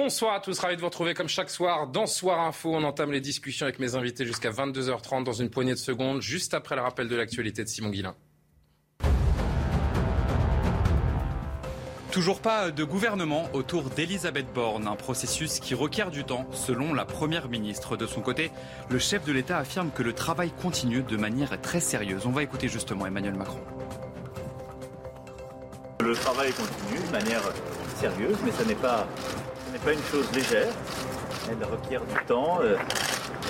Bonsoir à tous, ravi de vous retrouver comme chaque soir dans Soir Info. On entame les discussions avec mes invités jusqu'à 22h30 dans une poignée de secondes, juste après le rappel de l'actualité de Simon Guillain. Toujours pas de gouvernement autour d'Elisabeth Borne, un processus qui requiert du temps, selon la Première ministre. De son côté, le chef de l'État affirme que le travail continue de manière très sérieuse. On va écouter justement Emmanuel Macron. Le travail continue de manière sérieuse, mais ce n'est pas, n'est pas une chose légère. Elle requiert du temps, euh,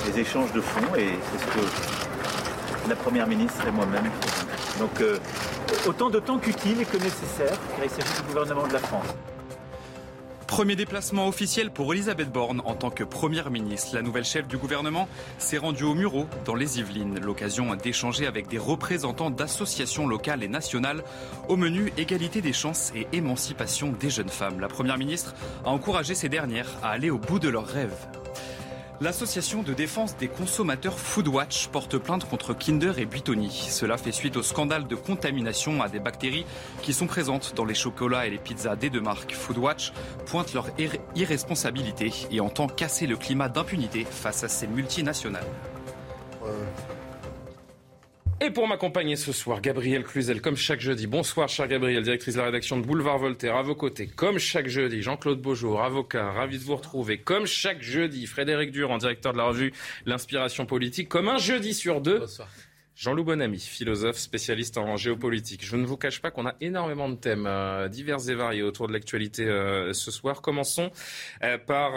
des échanges de fonds, et c'est ce que la Première ministre et moi-même faisons. Donc, euh, autant de temps qu'utile et que nécessaire, car il s'agit du gouvernement de la France. Premier déplacement officiel pour Elisabeth Borne en tant que Première ministre. La nouvelle chef du gouvernement s'est rendue au Murau, dans les Yvelines. L'occasion d'échanger avec des représentants d'associations locales et nationales au menu égalité des chances et émancipation des jeunes femmes. La Première ministre a encouragé ces dernières à aller au bout de leurs rêves. L'association de défense des consommateurs Foodwatch porte plainte contre Kinder et Buitoni. Cela fait suite au scandale de contamination à des bactéries qui sont présentes dans les chocolats et les pizzas des deux marques. Foodwatch pointe leur ir- irresponsabilité et entend casser le climat d'impunité face à ces multinationales. Et pour m'accompagner ce soir, Gabriel Cluzel, comme chaque jeudi. Bonsoir, cher Gabriel, directrice de la rédaction de Boulevard Voltaire. À vos côtés, comme chaque jeudi, Jean-Claude Beaujour, avocat, ravi de vous retrouver. Comme chaque jeudi, Frédéric Durand, directeur de la revue L'Inspiration Politique. Comme un jeudi sur deux, Jean-Loup Bonamy, philosophe spécialiste en géopolitique. Je ne vous cache pas qu'on a énormément de thèmes euh, divers et variés autour de l'actualité euh, ce soir. Commençons euh, par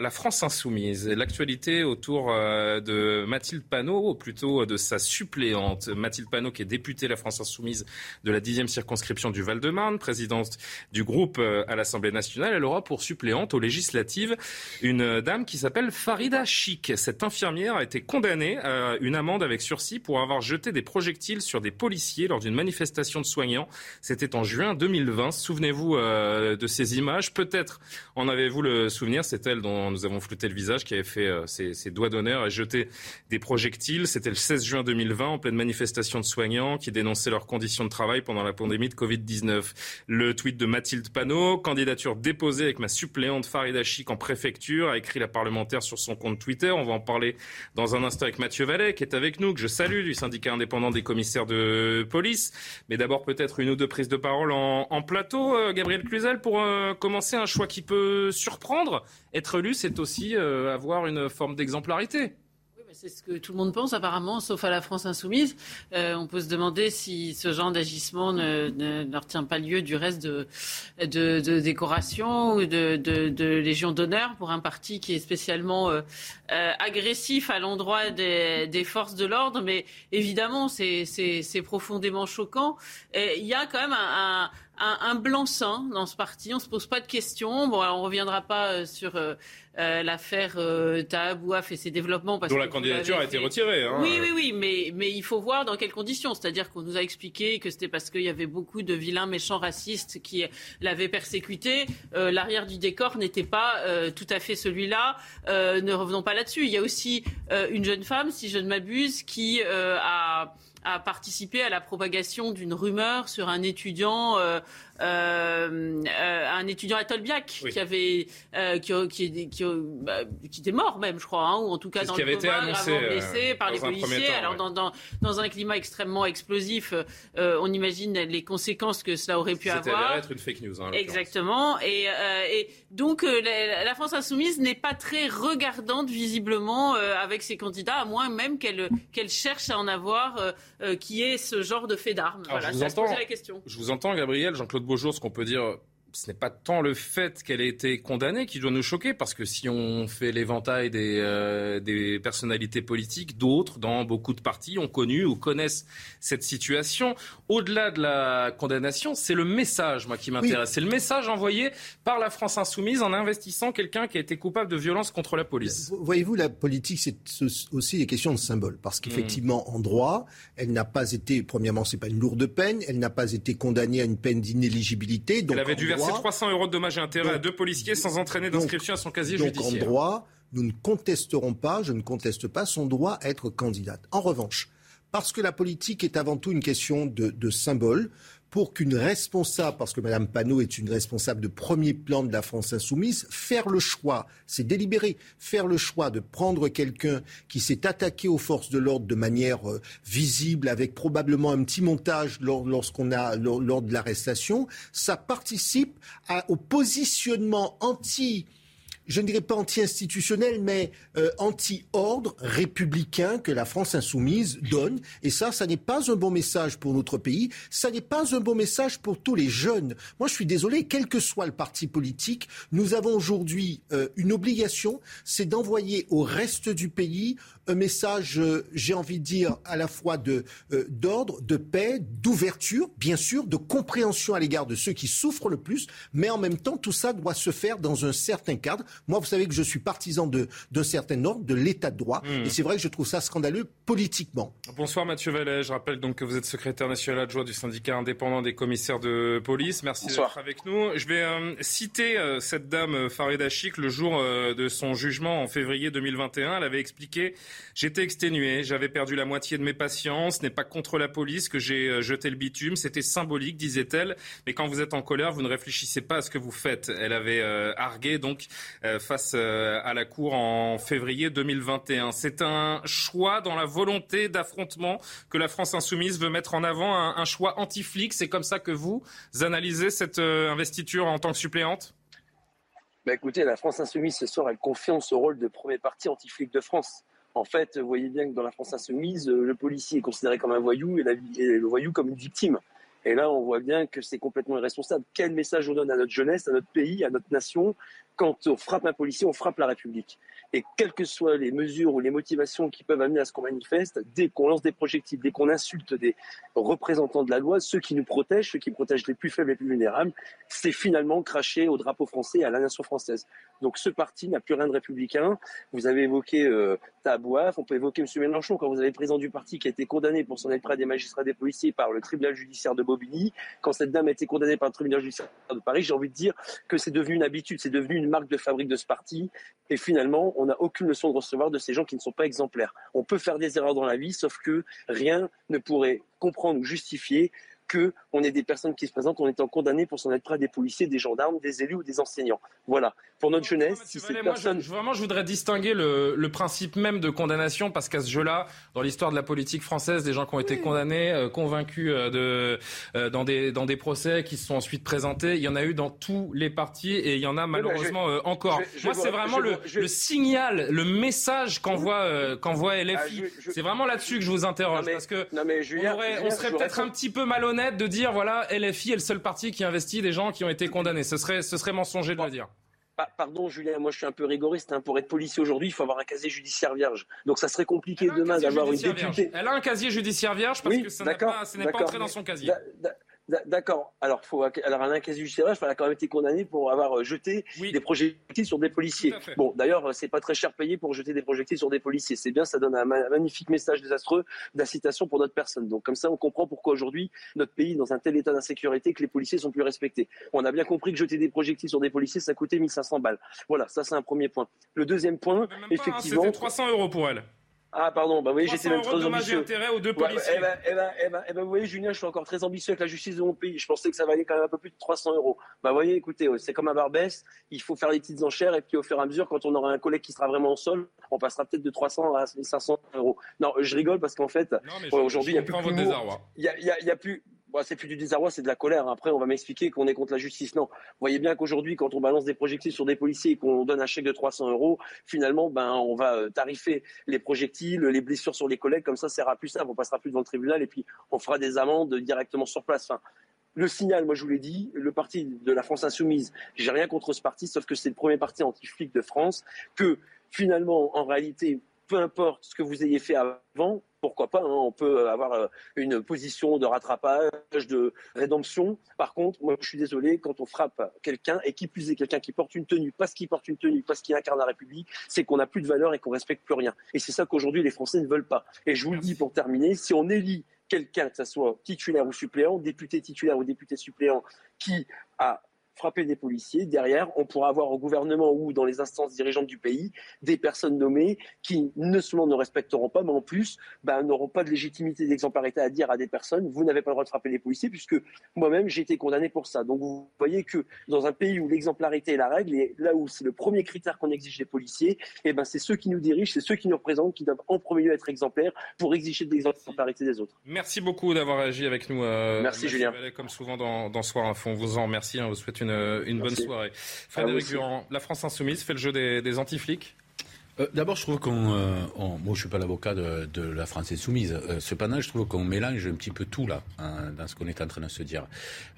la France insoumise. L'actualité autour de Mathilde Panot, ou plutôt de sa suppléante. Mathilde Panot, qui est députée de la France insoumise de la 10e circonscription du Val-de-Marne, présidente du groupe à l'Assemblée nationale. Elle aura pour suppléante aux législatives une dame qui s'appelle Farida Chic. Cette infirmière a été condamnée à une amende avec sursis pour avoir jeté des projectiles sur des policiers lors d'une manifestation de soignants. C'était en juin 2020. Souvenez-vous euh, de ces images. Peut-être en avez-vous le souvenir. C'est elle dont nous avons flouté le visage qui avait fait euh, ses, doigts d'honneur et jeté des projectiles. C'était le 16 juin 2020 en pleine manifestation de soignants qui dénonçaient leurs conditions de travail pendant la pandémie de Covid-19. Le tweet de Mathilde Panot, candidature déposée avec ma suppléante Farida Chic en préfecture, a écrit la parlementaire sur son compte Twitter. On va en parler dans un instant avec Mathieu Vallet qui est avec nous, que je salue, du syndicat indépendant des commissaires de police. Mais d'abord peut-être une ou deux prises de parole en, plateau. Euh, Gabriel Cluzel, pour euh, commencer, un choix qui peut surprendre. Être élu, c'est aussi euh, avoir une forme d'exemplarité. C'est ce que tout le monde pense apparemment, sauf à la France insoumise. Euh, on peut se demander si ce genre d'agissement ne, ne, ne retient pas lieu du reste de, de, de décoration ou de, de, Légion d'honneur pour un parti qui est spécialement euh, euh, agressif à l'endroit des, des forces de l'ordre. Mais évidemment, c'est profondément choquant. Il y a quand même un, un un, un blanc-seing dans ce parti. On se pose pas de questions. Bon, alors on reviendra pas euh, sur euh, euh, l'affaire euh, Taha Bouaf et ses développements. Parce Dont que la candidature a été retirée. hein. Oui, oui, oui, mais, mais il faut voir dans quelles conditions. C'est-à-dire qu'on nous a expliqué que c'était parce qu'il y avait beaucoup de vilains méchants racistes qui l'avaient persécuté. Euh, L'arrière du décor n'était pas euh, tout à fait celui-là. Euh, ne revenons pas là-dessus. Il y a aussi euh, une jeune femme, si je ne m'abuse, qui euh, a a participé à la propagation d'une rumeur sur un étudiant, euh, euh, euh, un étudiant à Tolbiac Oui. qui avait, euh, qui, qui, qui, bah, qui était mort même, je crois, hein, ou en tout cas dans le avait été annoncé, gravement euh, blessé par les policiers. temps, Alors ouais. dans, dans, dans un climat extrêmement explosif, on imagine les conséquences que cela aurait pu avoir. être une fake news. hein. Exactement. Et, et donc la, la France insoumise n'est pas très regardante visiblement avec ses candidats, à moins même qu'elle qu'elle cherche à en avoir qui est ce genre de fait d'armes. Voilà, je vous ça entends. posait la question. Je vous entends, Gabriel, Jean-Claude Beaujour, ce qu'on peut dire ce n'est pas tant le fait qu'elle ait été condamnée qui doit nous choquer, parce que si on fait l'éventail des, euh, des personnalités politiques, d'autres, dans beaucoup de partis, ont connu ou connaissent cette situation. Au-delà de la condamnation, c'est le message, moi, qui m'intéresse. C'est le message envoyé par la France insoumise en investissant quelqu'un qui a été coupable de violence contre la police. Voyez-vous, la politique, c'est aussi des questions de symboles, parce qu'effectivement, en droit, elle n'a pas été, premièrement, c'est pas une lourde peine, elle n'a pas été condamnée à une peine d'inéligibilité. Elle avait dû verser 300 euros de dommages et intérêts à deux policiers sans entraîner d'inscription à son casier donc judiciaire. En droit, nous ne contesterons pas, je ne conteste pas son droit à être candidate. En revanche, parce que la politique est avant tout une question de, de symbole, pour qu'une responsable, parce que Mme Panot est une responsable de premier plan de la France insoumise, faire le choix, c'est délibéré, faire le choix de prendre quelqu'un qui s'est attaqué aux forces de l'ordre de manière euh, visible, avec probablement un petit montage lorsqu'on a lors, de l'arrestation, ça participe au positionnement anti je ne dirais pas anti-institutionnel, mais euh, anti-ordre républicain que la France insoumise donne. Et ça, ça n'est pas un bon message pour notre pays. Ça n'est pas un bon message pour tous les jeunes. Moi, je suis désolé, quel que soit le parti politique, nous avons aujourd'hui euh, une obligation, c'est d'envoyer au reste du pays un message, euh, j'ai envie de dire, à la fois de d'ordre, de paix, d'ouverture, bien sûr, de compréhension à l'égard de ceux qui souffrent le plus, mais en même temps, tout ça doit se faire dans un certain cadre. Moi, vous savez que je suis partisan d'un certain ordre, de l'état de droit. Hmm. Et c'est vrai que je trouve ça scandaleux politiquement. Bonsoir Mathieu Vallet. Je rappelle donc que vous êtes secrétaire national adjoint du syndicat indépendant des commissaires de police. Merci d'être avec nous. Je vais euh, citer euh, cette dame euh, Farida Chic le jour de son jugement en février 2021. Elle avait expliqué J'étais exténué, j'avais perdu la moitié de mes patients. Ce n'est pas contre la police que j'ai jeté le bitume. C'était symbolique, disait-elle. Mais quand vous êtes en colère, vous ne réfléchissez pas à ce que vous faites. Elle avait argué donc euh, face euh, à la Cour en février 2021. C'est un choix dans la volonté d'affrontement que la France insoumise veut mettre en avant, un, choix anti-flic. C'est comme ça que vous analysez cette euh, investiture en tant que suppléante? Bah écoutez, la France insoumise ce soir, elle confirme ce rôle de premier parti anti-flic de France. En fait, vous voyez bien que dans la France insoumise, le policier est considéré comme un voyou et, et le voyou comme une victime. Et là, on voit bien que c'est complètement irresponsable. Quel message on donne à notre jeunesse, à notre pays, à notre nation quand on frappe un policier, on frappe la République? Et quelles que soient les mesures ou les motivations qui peuvent amener à ce qu'on manifeste, dès qu'on lance des projectiles, dès qu'on insulte des représentants de la loi, ceux qui nous protègent, ceux qui protègent les plus faibles et les plus vulnérables, c'est finalement cracher au drapeau français et à la nation française. Donc ce parti n'a plus rien de républicain. Vous avez évoqué euh, Tabouaf, on peut évoquer M. Mélenchon, quand vous avez le président du parti qui a été condamné pour son être près des magistrats des policiers par le tribunal judiciaire de Quand cette dame a été condamnée par le tribunal judiciaire de Paris, j'ai envie de dire que c'est devenu une habitude, c'est devenu une marque de fabrique de ce parti. Et finalement, on n'a aucune leçon de recevoir de ces gens qui ne sont pas exemplaires. On peut faire des erreurs dans la vie, sauf que rien ne pourrait comprendre ou justifier qu'on ait des personnes qui se présentent en étant condamnées pour s'en être près des policiers, des gendarmes, des élus ou des enseignants. Voilà. Pour notre jeunesse, si cette personne... je, vraiment, je voudrais distinguer le, principe même de condamnation parce qu'à ce jeu-là, dans l'histoire de la politique française, des gens qui ont été condamnés, euh, convaincus euh, de, euh, dans, des, dans des procès qui se sont ensuite présentés, il y en a eu dans tous les partis et il y en a malheureusement encore. Moi, c'est vraiment le, le, signal, le message qu'envoie qu'envoie LFI. Ah, c'est vraiment là-dessus que je vous interroge parce que on, on serait peut-être un petit peu malhonnête de dire voilà, LFI est le seul parti qui investit des gens qui ont été condamnés. Ce serait, ce serait mensonger de le dire. Pardon Julien, moi je suis un peu rigoriste. Hein. Pour être policier aujourd'hui, il faut avoir un casier judiciaire vierge. Donc ça serait compliqué demain d'avoir une députée. Elle a un casier judiciaire vierge parce que ça n'est pas, pas entré dans son casier. D'accord. Alors, faut, alors, casier judiciaire, elle a quand même été condamné pour avoir euh, jeté des projectiles sur des policiers. Bon, d'ailleurs, euh, c'est pas très cher payé pour jeter des projectiles sur des policiers. C'est bien, ça donne un, magnifique message désastreux d'incitation pour notre personne. Donc, comme ça, on comprend pourquoi aujourd'hui notre pays est dans un tel état d'insécurité que les policiers sont plus respectés. On a bien compris que jeter des projectiles sur des policiers, ça coûtait 1500 balles. Voilà, ça c'est un premier point. Le deuxième point, effectivement, c'était 300 euros pour elle. Ah pardon, bah vous voyez, j'étais même très ambitieux. intérêt aux deux policiers. eh, ben, eh, ben, eh, ben, eh ben, vous voyez, Julien, je suis encore très ambitieux avec la justice de mon pays. Je pensais que ça valait quand même un peu plus de 300 euros. Bah vous voyez, écoutez, c'est comme à Barbès, il faut faire des petites enchères et puis au fur et à mesure, quand on aura un collègue qui sera vraiment au sol, on passera peut-être de 300 à 500 euros. Non, je rigole parce qu'en fait, aujourd'hui, il n'y a plus, il y a, y, a, y a plus c'est plus du désarroi, c'est de la colère. Après, on va m'expliquer qu'on est contre la justice. Non. Vous voyez bien qu'aujourd'hui, quand on balance des projectiles sur des policiers et qu'on donne un chèque de 300 euros, finalement, ben, on va euh, tarifer les projectiles, les blessures sur les collègues. Comme ça, ça sera plus simple. On passera plus devant le tribunal et puis on fera des amendes directement sur place. Le signal, moi je vous l'ai dit, le parti de la France insoumise, j'ai rien contre ce parti, sauf que c'est le premier parti anti-flic de France, que finalement, en réalité, peu importe ce que vous ayez fait avant, pourquoi pas, hein, on peut avoir euh, une position de rattrapage, de rédemption. Par contre, moi je suis désolé, quand on frappe quelqu'un, et qui plus est quelqu'un qui porte une tenue, parce qu'il porte une tenue, parce qu'il incarne la République, c'est qu'on n'a plus de valeur et qu'on respecte plus rien. Et c'est ça qu'aujourd'hui les Français ne veulent pas. Et je vous le dis pour terminer, si on élit quelqu'un, que ce soit titulaire ou suppléant, député titulaire ou député suppléant, qui a frapper des policiers. Derrière, on pourra avoir au gouvernement ou dans les instances dirigeantes du pays des personnes nommées qui non seulement ne respecteront pas, mais en plus ben, n'auront pas de légitimité d'exemplarité à dire à des personnes vous n'avez pas le droit de frapper les policiers, puisque moi-même j'ai été condamné pour ça. Donc vous voyez que dans un pays où l'exemplarité est la règle, et là où c'est le premier critère qu'on exige des policiers, et eh ben c'est ceux qui nous dirigent, c'est ceux qui nous représentent qui doivent en premier lieu être exemplaires pour exiger de l'exemplarité des autres. Merci beaucoup d'avoir agi avec nous. Euh, Merci Julien. comme souvent dans, dans Soir Info, on vous en remercie, on vous souhaite une une, bonne soirée. Frédéric Durand, la France Insoumise fait le jeu des, des anti-flics euh, D'abord, je trouve qu'on. Euh, moi, je suis pas l'avocat de, la France insoumise. Euh, cependant, je trouve qu'on mélange un petit peu tout là, hein, dans ce qu'on est en train de se dire.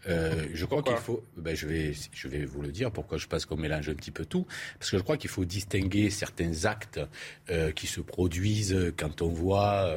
je crois qu'il faut. Ben, je vais, je vais vous le dire pourquoi je pense qu'on mélange un petit peu tout, parce que je crois qu'il faut distinguer certains actes qui se produisent quand on voit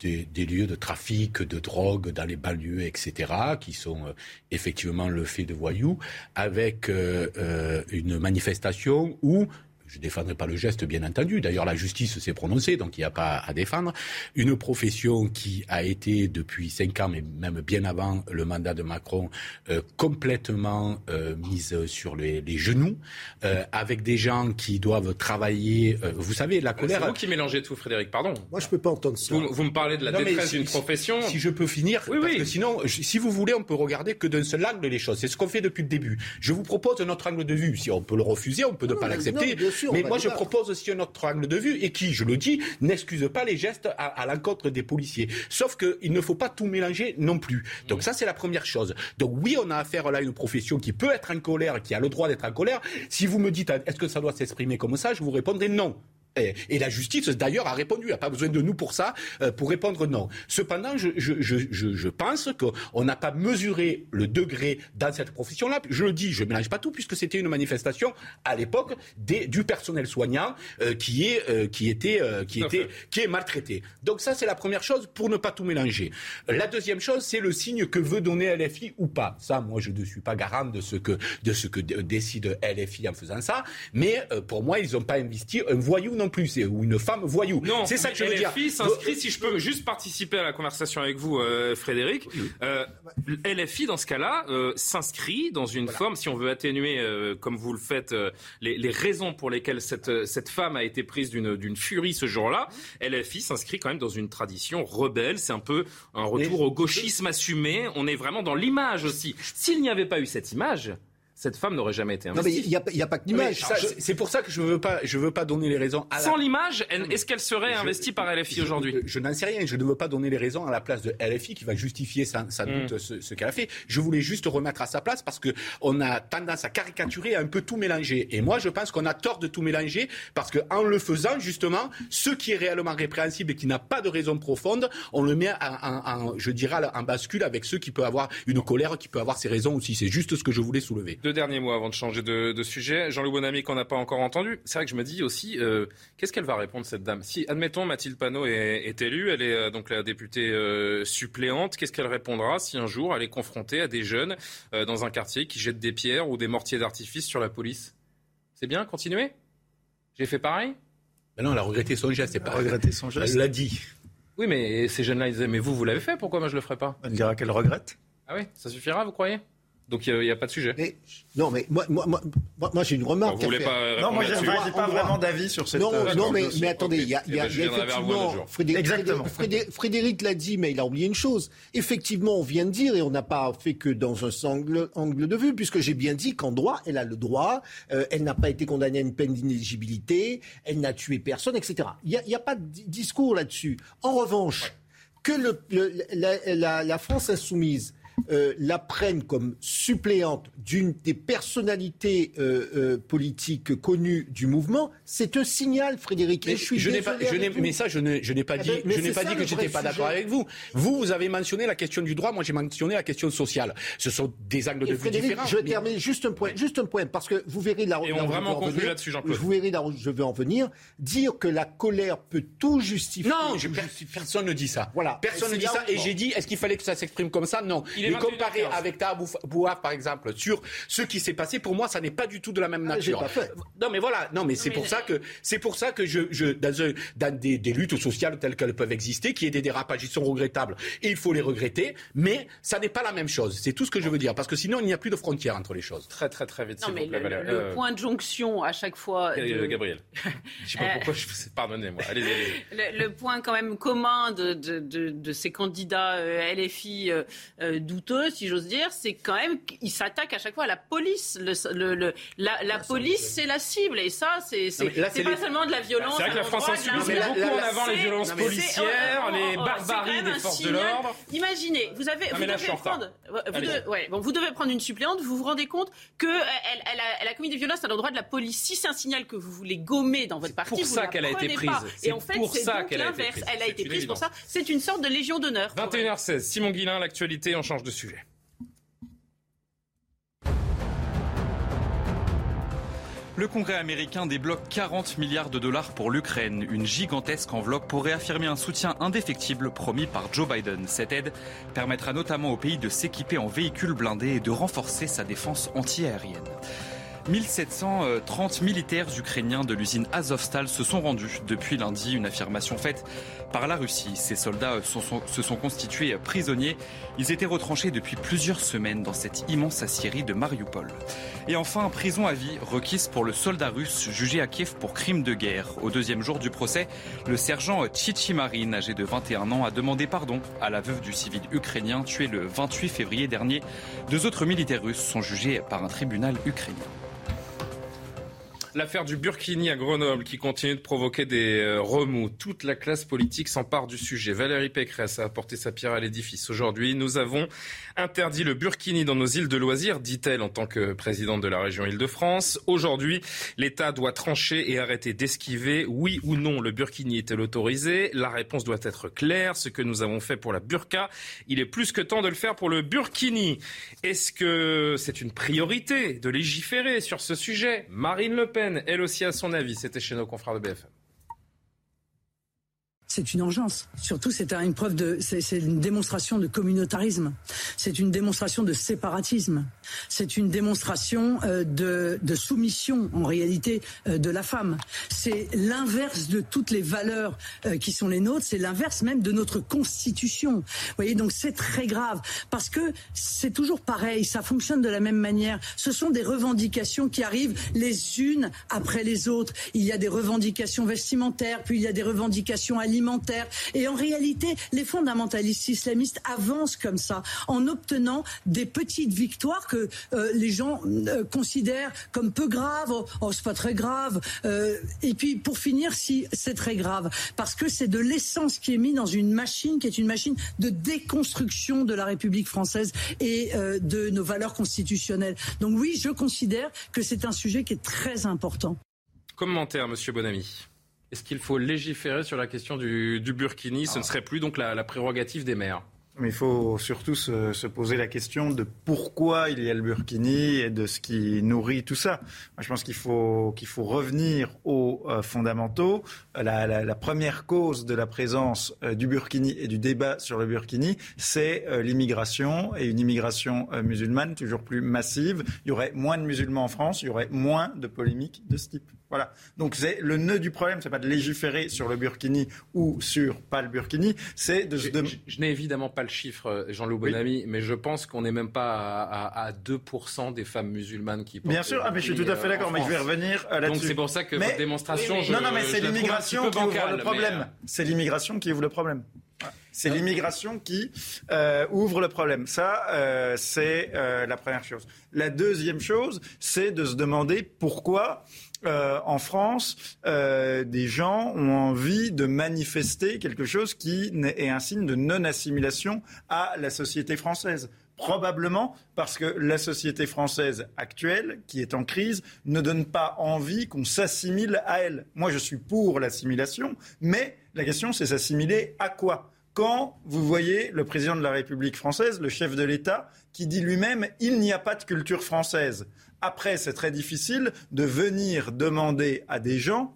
des, des, lieux de trafic de drogue dans les banlieues, etc., qui sont effectivement le fait de voyous, avec une manifestation où je ne défendrai pas le geste, bien entendu. D'ailleurs, la justice s'est prononcée, donc il n'y a pas à défendre. Une profession qui a été depuis cinq ans, mais même bien avant le mandat de Macron, euh, complètement euh, mise sur les, genoux, euh, avec des gens qui doivent travailler. vous savez, la colère. C'est vous qui mélangez tout, Frédéric. Pardon. Moi, je peux pas entendre ça. Vous, me parlez de la détresse d'une profession. Si je peux finir, oui, parce que sinon, si vous voulez, on peut regarder que d'un seul angle les choses. C'est ce qu'on fait depuis le début. Je vous propose notre angle de vue. Si on peut le refuser, on peut ne pas l'accepter. Mais moi, je propose aussi un autre angle de vue et qui, je le dis, n'excuse pas les gestes à, l'encontre des policiers. Sauf qu'il ne faut pas tout mélanger non plus. Donc ça, c'est la première chose. Donc oui, on a affaire là à une profession qui peut être en colère, qui a le droit d'être en colère. Si vous me dites, est-ce que ça doit s'exprimer comme ça, je vous répondrai non. Et, la justice, d'ailleurs, a répondu. Il n'y a pas besoin de nous pour ça, euh, pour répondre non. Cependant, je, je, je, je pense qu'on n'a pas mesuré le degré dans cette profession-là. Je le dis, je ne mélange pas tout, puisque c'était une manifestation à l'époque du personnel soignant euh, qui, est, euh, qui, était, qui, était, qui est maltraité. Donc ça, c'est la première chose pour ne pas tout mélanger. La deuxième chose, c'est le signe que veut donner LFI ou pas. Ça, moi, je ne suis pas garant de ce que, de ce que décide LFI en faisant ça. Mais pour moi, ils n'ont pas investi un voyou non plus, ou une femme voyou. Non, c'est ça que je veux dire. LFI s'inscrit, si je peux juste participer à la conversation avec vous, euh, Frédéric. Euh, LFI, dans ce cas-là, euh, s'inscrit dans une forme, si on veut atténuer, comme vous le faites, les, les, raisons pour lesquelles cette, cette femme a été prise d'une furie ce jour-là. LFI s'inscrit quand même dans une tradition rebelle. C'est un peu un retour au gauchisme assumé. On est vraiment dans l'image aussi. S'il n'y avait pas eu cette image, cette femme n'aurait jamais été investie. Non, mais il n'y a, pas que l'image. C'est pour ça que je ne veux, pas, je veux pas donner les raisons. À Sans l'image, est-ce qu'elle serait investie par LFI aujourd'hui Je, n'en sais rien. Je ne veux pas donner les raisons à la place de LFI qui va justifier sans, hmm. doute ce, qu'elle a fait. Je voulais juste remettre à sa place parce qu'on a tendance à caricaturer, à un peu tout mélanger. Et moi, je pense qu'on a tort de tout mélanger parce qu'en le faisant, justement, ce qui est réellement répréhensible et qui n'a pas de raison profonde, on le met en, je dirais, en bascule avec ceux qui peuvent avoir une colère, qui peut avoir ses raisons aussi. C'est juste ce que je voulais soulever derniers mots avant de changer de, sujet. Jean-Loup Bonamy qu'on n'a pas encore entendu. C'est vrai que je me dis aussi, euh, qu'est-ce qu'elle va répondre cette dame? Si, admettons, Mathilde Panot est, élue, elle est euh, donc la députée euh, suppléante, qu'est-ce qu'elle répondra si un jour elle est confrontée à des jeunes dans un quartier qui jettent des pierres ou des mortiers d'artifice sur la police? C'est bien, continuez? J'ai fait pareil? Ben non, elle a regretté son geste, c'est pas regretté son geste. Elle l'a dit. Oui, mais ces jeunes-là, ils disaient, mais vous, vous l'avez fait, pourquoi moi je le ferai pas? Elle dira qu'elle regrette. Ah oui, ça suffira, vous croyez? Donc il n'y a, pas de sujet. non, mais moi, moi, moi, moi j'ai une remarque. vous voulez pas non, moi, j'ai pas vraiment d'avis sur cette. Non, non, mais, mais attendez, il y a, y a, y a effectivement. Frédéric, Frédéric, l'a dit, mais il a oublié une chose. Effectivement, on vient de dire, et on n'a pas fait que dans un angle, angle de vue, puisque j'ai bien dit qu'en droit, elle a le droit, euh, elle n'a pas été condamnée à une peine d'inéligibilité, elle n'a tué personne, etc. Il n'y a, pas de discours là-dessus. En revanche, que le, la, la, la France insoumise euh, la prenne comme suppléante d'une des personnalités euh, euh, politiques connues du mouvement, c'est un signal, Frédéric. Mais, je, pas, mais ça, je n'ai, pas dit, je n'ai pas dit que j'étais pas d'accord avec vous. Vous, vous avez mentionné la question du droit, moi j'ai mentionné la question sociale. Ce sont des angles de vue différents. Je vais terminer juste un point, juste un point, parce que vous verrez là. Et on vraiment conclu là-dessus, Jean-Claude. Vous verrez là où je veux en venir. Dire que la colère peut tout justifier. Non, personne ne dit ça. Voilà. Personne ne dit ça. Et j'ai dit, est-ce qu'il fallait que ça s'exprime comme ça? Non. Il mais comparé avec Ta Bouaf, par exemple, sur ce qui s'est passé, pour moi, ça n'est pas du tout de la même ah, nature. Pas fait. Non, mais voilà. Non, mais c'est pour ça que c'est pour ça que je, je dans, des, des, luttes sociales telles qu'elles peuvent exister, qui y ait des dérapages, ils sont regrettables et il faut les regretter. Mais ça n'est pas la même chose. C'est tout ce que je veux dire, parce que sinon il n'y a plus de frontières entre les choses. Très très très vite. Non, mais le, le euh, point de jonction à chaque fois. Euh, Gabriel. je sais pas pourquoi je vous pardonnez-moi. Allez, allez. Le, point quand même commun de, de, de, de ces candidats euh, LFI douteux, si j'ose dire, c'est quand même qu'ils s'attaquent à chaque fois à la police. Le, la, la police, c'est la cible, et ça, c'est pas seulement de la violence. C'est vrai que la France Insoumise met beaucoup en avant les violences policières, les barbaries des forces de l'ordre. Imaginez, vous avez, vous devez prendre, vous devez prendre une suppléante. Vous vous rendez compte que elle, elle, a, elle a commis des violences à l'endroit de la police. Si c'est un signal que vous voulez gommer dans votre parti, pour ça qu'elle a été prise. Et en fait, c'est l'inverse. Elle a été prise pour ça. C'est une sorte de légion d'honneur. 21h16. Simon Guillain, l'actualité, on change Le Congrès américain débloque 40 milliards de dollars pour l'Ukraine, une gigantesque enveloppe pour réaffirmer un soutien indéfectible promis par Joe Biden. Cette aide permettra notamment au pays de s'équiper en véhicules blindés et de renforcer sa défense antiaérienne. 1730 militaires ukrainiens de l'usine Azovstal se sont rendus depuis lundi, une affirmation faite par la Russie. Ces soldats se sont constitués prisonniers. Ils étaient retranchés depuis plusieurs semaines dans cette immense aciérie de Mariupol. Et enfin, prison à vie requise pour le soldat russe jugé à Kiev pour crime de guerre. Au deuxième jour du procès, le sergent Chichimarin, âgé de 21 ans, a demandé pardon à la veuve du civil ukrainien tué le 28 février dernier. Deux autres militaires russes sont jugés par un tribunal ukrainien. L'affaire du Burkini à Grenoble qui continue de provoquer des euh, remous. Toute la classe politique s'empare du sujet. Valérie Pécresse a apporté sa pierre à l'édifice. Aujourd'hui, nous avons interdit le Burkini dans nos îles de loisirs, dit-elle en tant que présidente de la région Île-de-France. Aujourd'hui, l'État doit trancher et arrêter d'esquiver. Oui ou non, le Burkini est-elle autorisé La réponse doit être claire. Ce que nous avons fait pour la burqa, il est plus que temps de le faire pour le Burkini. Est-ce que c'est une priorité de légiférer sur ce sujet? Marine Le Pen elle aussi, a son avis. C'était chez nos confrères de BFM c'est une urgence. Surtout, c'est une preuve de, c'est une démonstration de communautarisme. C'est une démonstration de séparatisme. C'est une démonstration euh, de, soumission, en réalité, euh, de la femme. C'est l'inverse de toutes les valeurs euh, qui sont les nôtres. C'est l'inverse même de notre constitution. Vous voyez, donc c'est très grave parce que c'est toujours pareil. Ça fonctionne de la même manière. Ce sont des revendications qui arrivent les unes après les autres. Il y a des revendications vestimentaires, puis il y a des revendications alimentaires et en réalité, les fondamentalistes islamistes avancent comme ça, en obtenant des petites victoires que euh, les gens euh, considèrent comme peu graves. Oh, c'est pas très grave. Euh, et puis, pour finir, si c'est très grave, parce que c'est de l'essence qui est mise dans une machine qui est une machine de déconstruction de la République française et de nos valeurs constitutionnelles. Donc oui, je considère que c'est un sujet qui est très important. Commentaire, Monsieur Bonamy. Est-ce qu'il faut légiférer sur la question du, Burkini? Ce ne serait plus donc la prérogative des maires mais il faut surtout se, poser la question de pourquoi il y a le Burkini et de ce qui nourrit tout ça. Moi, je pense qu'il faut, qu'il faut revenir aux euh, fondamentaux. La, première cause de la présence euh, du Burkini et du débat sur le Burkini, c'est euh, l'immigration et une immigration musulmane toujours plus massive. Il y aurait moins de musulmans en France, il y aurait moins de polémiques de ce type. Voilà. Donc c'est le nœud du problème, c'est pas de légiférer sur le Burkini ou sur pas le Burkini, c'est de Je, je n'ai évidemment pas le chiffre, euh, Jean-Loup Bonamy, mais je pense qu'on n'est même pas à, 2% des femmes musulmanes qui portent Bien sûr, ah, mais je suis tout à fait d'accord, mais je vais revenir euh, là-dessus. Donc c'est pour ça que votre démonstration, je, Non, non, mais c'est l'immigration qui ouvre le problème. Euh, c'est l'immigration qui ouvre le problème. C'est l'immigration qui ouvre le problème. Ça, c'est la première chose. La deuxième chose, c'est de se demander pourquoi euh, en France, euh, des gens ont envie de manifester quelque chose qui est un signe de non-assimilation à la société française. Probablement parce que la société française actuelle, qui est en crise, ne donne pas envie qu'on s'assimile à elle. Moi, je suis pour l'assimilation, mais la question, c'est s'assimiler à quoi? Quand vous voyez le président de la République française, le chef de l'État, qui dit lui-même il n'y a pas de culture française. Après, c'est très difficile de venir demander à des gens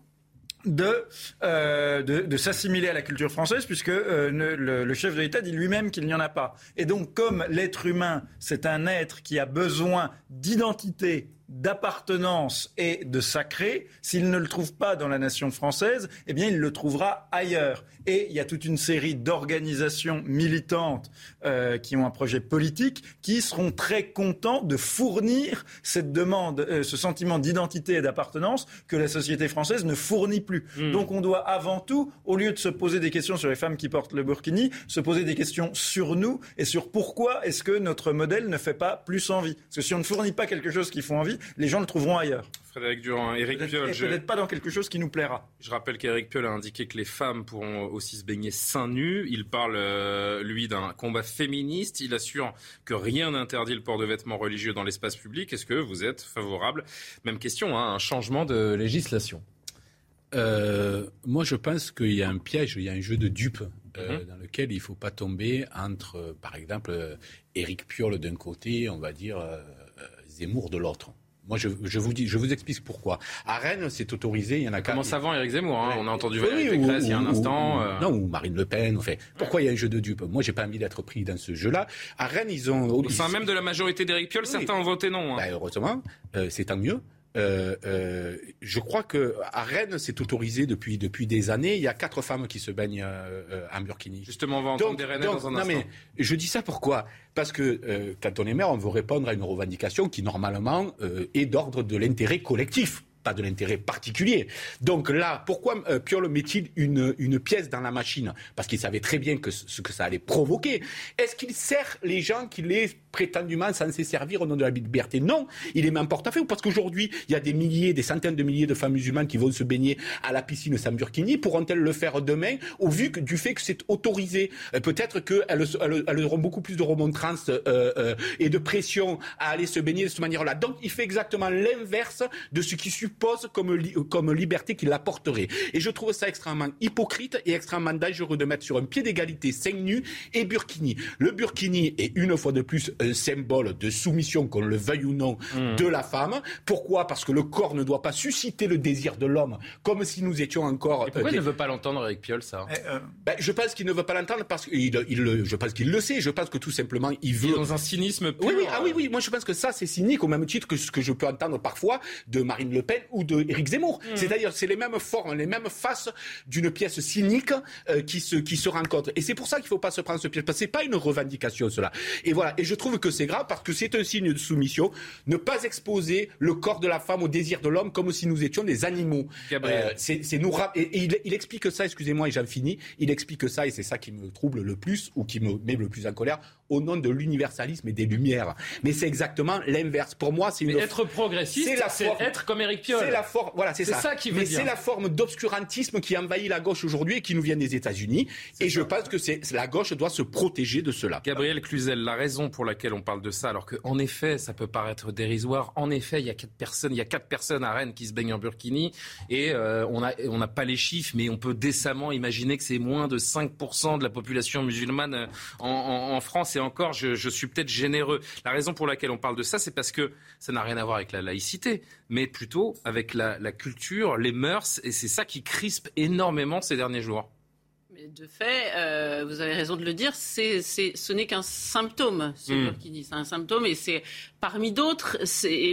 euh, de, de, s'assimiler à la culture française, puisque euh, le, chef de l'État dit lui-même qu'il n'y en a pas. Et donc, comme l'être humain, c'est un être qui a besoin d'identité d'appartenance et de sacré, s'il ne le trouve pas dans la nation française, eh bien, il le trouvera ailleurs. Et il y a toute une série d'organisations militantes euh, qui ont un projet politique qui seront très contents de fournir cette demande, euh, ce sentiment d'identité et d'appartenance que la société française ne fournit plus. Hmm. Donc, on doit avant tout, au lieu de se poser des questions sur les femmes qui portent le burkini, se poser des questions sur nous et sur pourquoi est-ce que notre modèle ne fait pas plus envie. Parce que si on ne fournit pas quelque chose qui fait envie, les gens le trouveront ailleurs. Frédéric Durand, Éric Piolle. Peut-être pas dans quelque chose qui nous plaira. Je rappelle qu'Éric Piolle a indiqué que les femmes pourront aussi se baigner seins nus. Il parle, euh, lui, d'un combat féministe. Il assure que rien n'interdit le port de vêtements religieux dans l'espace public. Est-ce que vous êtes favorable? Même question, hein, un changement de législation. Euh, moi, je pense qu'il y a un piège, il y a un jeu de dupes euh, mhm. dans lequel il ne faut pas tomber entre, par exemple, Éric Piolle d'un côté, on va dire Zemmour de l'autre. Moi, je, vous dis, je vous explique pourquoi. À Rennes, c'est autorisé. Il y en a. Comment avant Éric Zemmour hein On a entendu Valérie Pécresse il y a un instant. Euh. Non, ou Marine Le Pen. Enfin, pourquoi il y a un jeu de dupes? Moi, j'ai pas envie d'être pris dans ce jeu-là. À Rennes, ils ont. Au sein même de la majorité d'Éric Piolle, certains ont voté non. Hein. Ben, heureusement, euh, c'est tant mieux. Euh, euh, je crois que à Rennes, c'est autorisé depuis depuis des années. Il y a quatre femmes qui se baignent euh, en burkini. Justement, on va entendre des Rennais dans un non Mais je dis ça pourquoi? Parce que quand on est maire, on veut répondre à une revendication qui normalement est d'ordre de l'intérêt collectif pas de l'intérêt particulier. Donc là, pourquoi euh, Piolle met-il une, pièce dans la machine? Parce qu'il savait très bien que ce que ça allait provoquer. Est-ce qu'il sert les gens qui les prétendument censés servir au nom de la liberté? Non, il est même porte-à-faux parce qu'aujourd'hui, il y a des milliers, des centaines de milliers de femmes musulmanes qui vont se baigner à la piscine sans burkini. Pourront-elles le faire demain? Au vu du fait que c'est autorisé euh, Peut-être qu'elles elles, auront beaucoup plus de remontrances euh, euh, et de pression à aller se baigner de cette manière-là. Donc, il fait exactement l'inverse de ce qu'il suppose comme, comme liberté qu'il apporterait. Et je trouve ça extrêmement hypocrite et extrêmement dangereux de mettre sur un pied d'égalité seins nus et burkini. Le burkini est une fois de plus un symbole de soumission, qu'on le veuille ou non, hmm. de la femme. Pourquoi? Parce que le corps ne doit pas susciter le désir de l'homme, comme si nous étions encore. Et pourquoi il ne veut pas l'entendre avec Piolle, ça? Eh, euh, ben, Je pense qu'il ne veut pas l'entendre parce qu'il il, je pense qu'il le sait. Je pense que tout simplement, il veut. dans un cynisme pur. Oui, oui, ah oui, oui. Moi, je pense que ça, c'est cynique au même titre que ce que je peux entendre parfois de Marine Le Pen ou de Éric Zemmour. Hmm. C'est-à-dire, c'est les mêmes formes, les mêmes faces d'une pièce cynique euh, qui se qui se rencontrent. Et c'est pour ça qu'il ne faut pas se prendre ce piège. Parce que c'est pas une revendication, cela. Et voilà. Et je trouve que c'est grave parce que c'est un signe de soumission. Ne pas exposer le corps de la femme au désir de l'homme comme si nous étions des animaux. Euh, c'est nous et, il, explique ça, excusez-moi et j'en finis, il explique ça et c'est ça qui me trouble le plus ou qui me met le plus en colère au nom de l'universalisme et des lumières. Mais c'est exactement l'inverse. Pour moi, c'est une être progressiste, c'est être comme Eric Piolle. C'est la forme, voilà, c'est ça. qui veut Mais c'est la forme d'obscurantisme qui envahit la gauche aujourd'hui et qui nous vient des États-Unis. Et je pense que c'est la gauche doit se protéger de cela. Gabriel Cluzel, la raison pour laquelle on parle de ça, alors qu'en effet, ça peut paraître dérisoire. En effet, il y a quatre personnes, il y a quatre personnes à Rennes qui se baignent en burkini et euh, on a on n'a pas les chiffres, mais on peut décemment imaginer que c'est moins de 5% de la population musulmane euh, en, en, en France et encore, je, suis peut-être généreux. La raison pour laquelle on parle de ça, c'est parce que ça n'a rien à voir avec la laïcité, mais plutôt avec la, la culture, les mœurs, et c'est ça qui crispe énormément ces derniers jours de fait, euh, vous avez raison de le dire, c'est, ce n'est qu'un symptôme, ce mm. dit. C'est un symptôme et c'est parmi d'autres,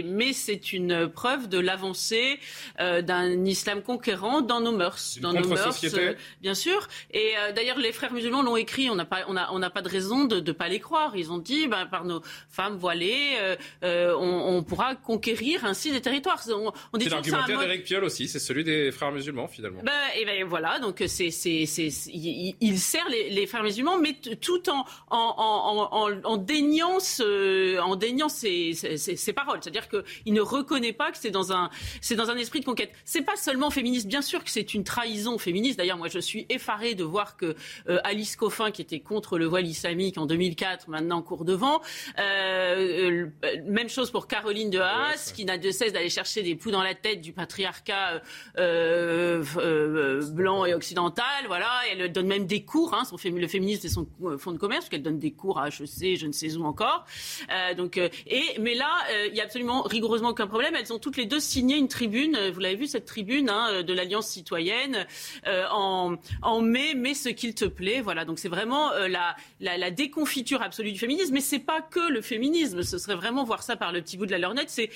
mais c'est une preuve de l'avancée euh, d'un islam conquérant dans nos mœurs. dans nos mœurs, euh, bien sûr. Et d'ailleurs, les frères musulmans l'ont écrit, on n'a pas, on a, on n'a pas de raison de ne pas les croire. Ils ont dit, ben, par nos femmes voilées, on, pourra conquérir ainsi des territoires. On, c'est l'argumentaire d'Éric Piolle aussi, c'est celui des frères musulmans finalement. Ben, et ben voilà, donc c'est, c'est, il, sert les, les, frères musulmans, mais tout en, en, en, en déniant, ce, en déniant ses, ses, paroles. C'est-à-dire qu'il ne reconnaît pas que c'est dans, un, dans un esprit de conquête. C'est pas seulement féministe, bien sûr que c'est une trahison féministe. D'ailleurs, moi, je suis effarée de voir que euh, Alice Coffin, qui était contre le voile islamique en 2004, maintenant court devant. Euh, euh, même chose pour Caroline de Haas, qui n'a de cesse d'aller chercher des poux dans la tête du patriarcat blanc et occidental. Voilà, elle donne même des cours. Hein, son, le féminisme, c'est son fonds de commerce, qu'elle donne des cours à HEC, je ne sais où encore. donc, et, mais là, il n'y a absolument rigoureusement aucun problème. Elles ont toutes les deux signé une tribune. Vous l'avez vu, cette tribune hein, de l'Alliance citoyenne en, en mai, mais ce qu'il te plaît. Voilà, donc c'est vraiment la, la, déconfiture absolue du féminisme. Mais c'est pas que le féminisme. Ce serait vraiment voir ça par le petit bout de la lorgnette. C'est,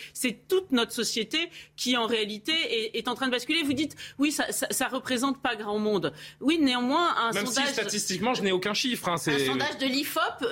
toute notre société qui, en réalité, est, est, en train de basculer. Vous dites, oui, ça, ça, ça, représente pas grand monde. Oui, néanmoins, un Même sondage. Si statistiquement, je n'ai aucun chiffre. Hein, un sondage de l'IFOP euh,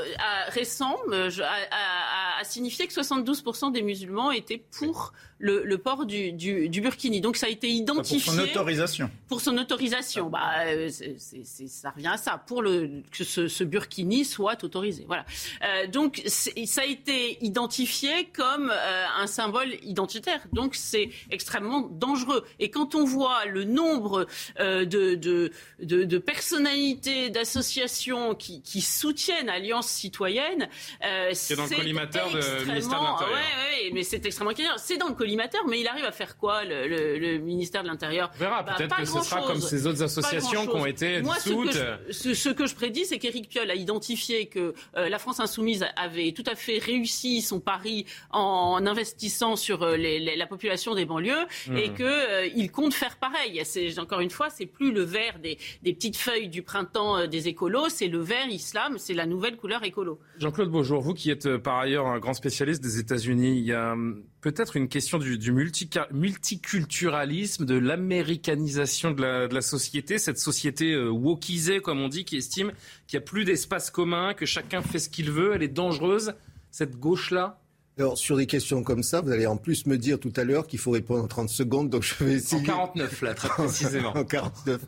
récent a, a, a, signifié que 72% des musulmans étaient pour le, le, port du, du, du, burkini. Donc ça a été identifié. Pour son autorisation. Pour son autorisation. Bah, euh, c'est, c'est, ça revient à ça. Pour le, que ce, ce burkini soit autorisé. Voilà. Euh, donc ça a été identifié comme euh, un symbole identitaire. Donc c'est extrêmement dangereux. Et quand on voit le nombre euh, de, de, de, de, personnalités, d'associations qui, qui, soutiennent Alliance citoyenne, euh, c'est dans le collimateur du ministère de l'Intérieur. Ouais, ouais, mais c'est extrêmement clair. C'est dans le collimateur, mais il arrive à faire quoi le, le, le ministère de l'Intérieur On verra. Bah, Peut-être que ce sera comme ces autres associations qui ont été Moi, dissoutes. Ce que je, ce, que je prédis, c'est qu'Éric Piolle a identifié que euh, la France insoumise avait tout à fait réussi son pari en investissant sur euh, les, les, la population des banlieues mmh. et qu'il euh, compte faire pareil. Encore une fois, c'est plus le vert des, des petites feuilles du printemps euh, des écolos, c'est le vert islam, c'est la nouvelle couleur écolo. Jean-Claude Beaujour, vous qui êtes par ailleurs un grand spécialiste des États-Unis, il y a hum, peut-être une question du, du multi, multiculturalisme, de l'américanisation de la, de la, société, cette société euh, wokisée, comme on dit, qui estime qu'il n'y a plus d'espace commun, que chacun fait ce qu'il veut. Elle est dangereuse, cette gauche-là? Alors, sur des questions comme ça, vous allez en plus me dire tout à l'heure qu'il faut répondre en 30 secondes, donc je vais essayer. En 49, là, très précisément. en 49.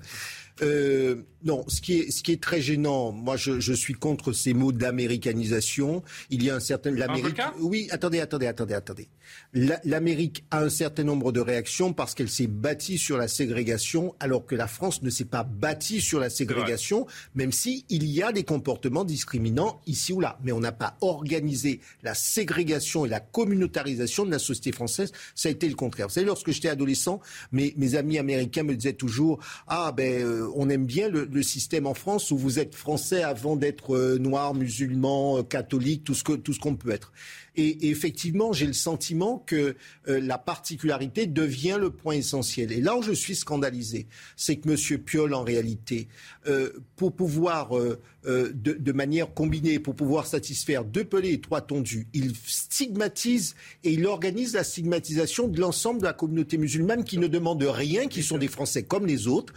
Euh, non, ce qui est ce qui est très gênant, moi je, je suis contre ces mots d'américanisation. Il y a un certain l'Amérique. Oui, attendez, attendez, attendez, attendez. L'Amérique a un certain nombre de réactions parce qu'elle s'est bâtie sur la ségrégation, alors que la France ne s'est pas bâtie sur la ségrégation, même si il y a des comportements discriminants ici ou là. Mais on n'a pas organisé la ségrégation et la communautarisation de la société française. Ça a été le contraire. Vous savez, lorsque j'étais adolescent, mes, mes amis américains me disaient toujours ah ben euh, on aime bien le, système en France où vous êtes français avant d'être euh, noir, musulman, euh, catholique, tout ce que tout ce qu'on peut être. Et, et effectivement, j'ai le sentiment que euh, la particularité devient le point essentiel. Et là où je suis scandalisé, c'est que M. Piolle, en réalité, euh, pour pouvoir, euh, de, de, manière combinée, pour pouvoir satisfaire deux pelés et trois tondus, il stigmatise et il organise la stigmatisation de l'ensemble de la communauté musulmane qui ne demande rien, qui sont des Français comme les autres,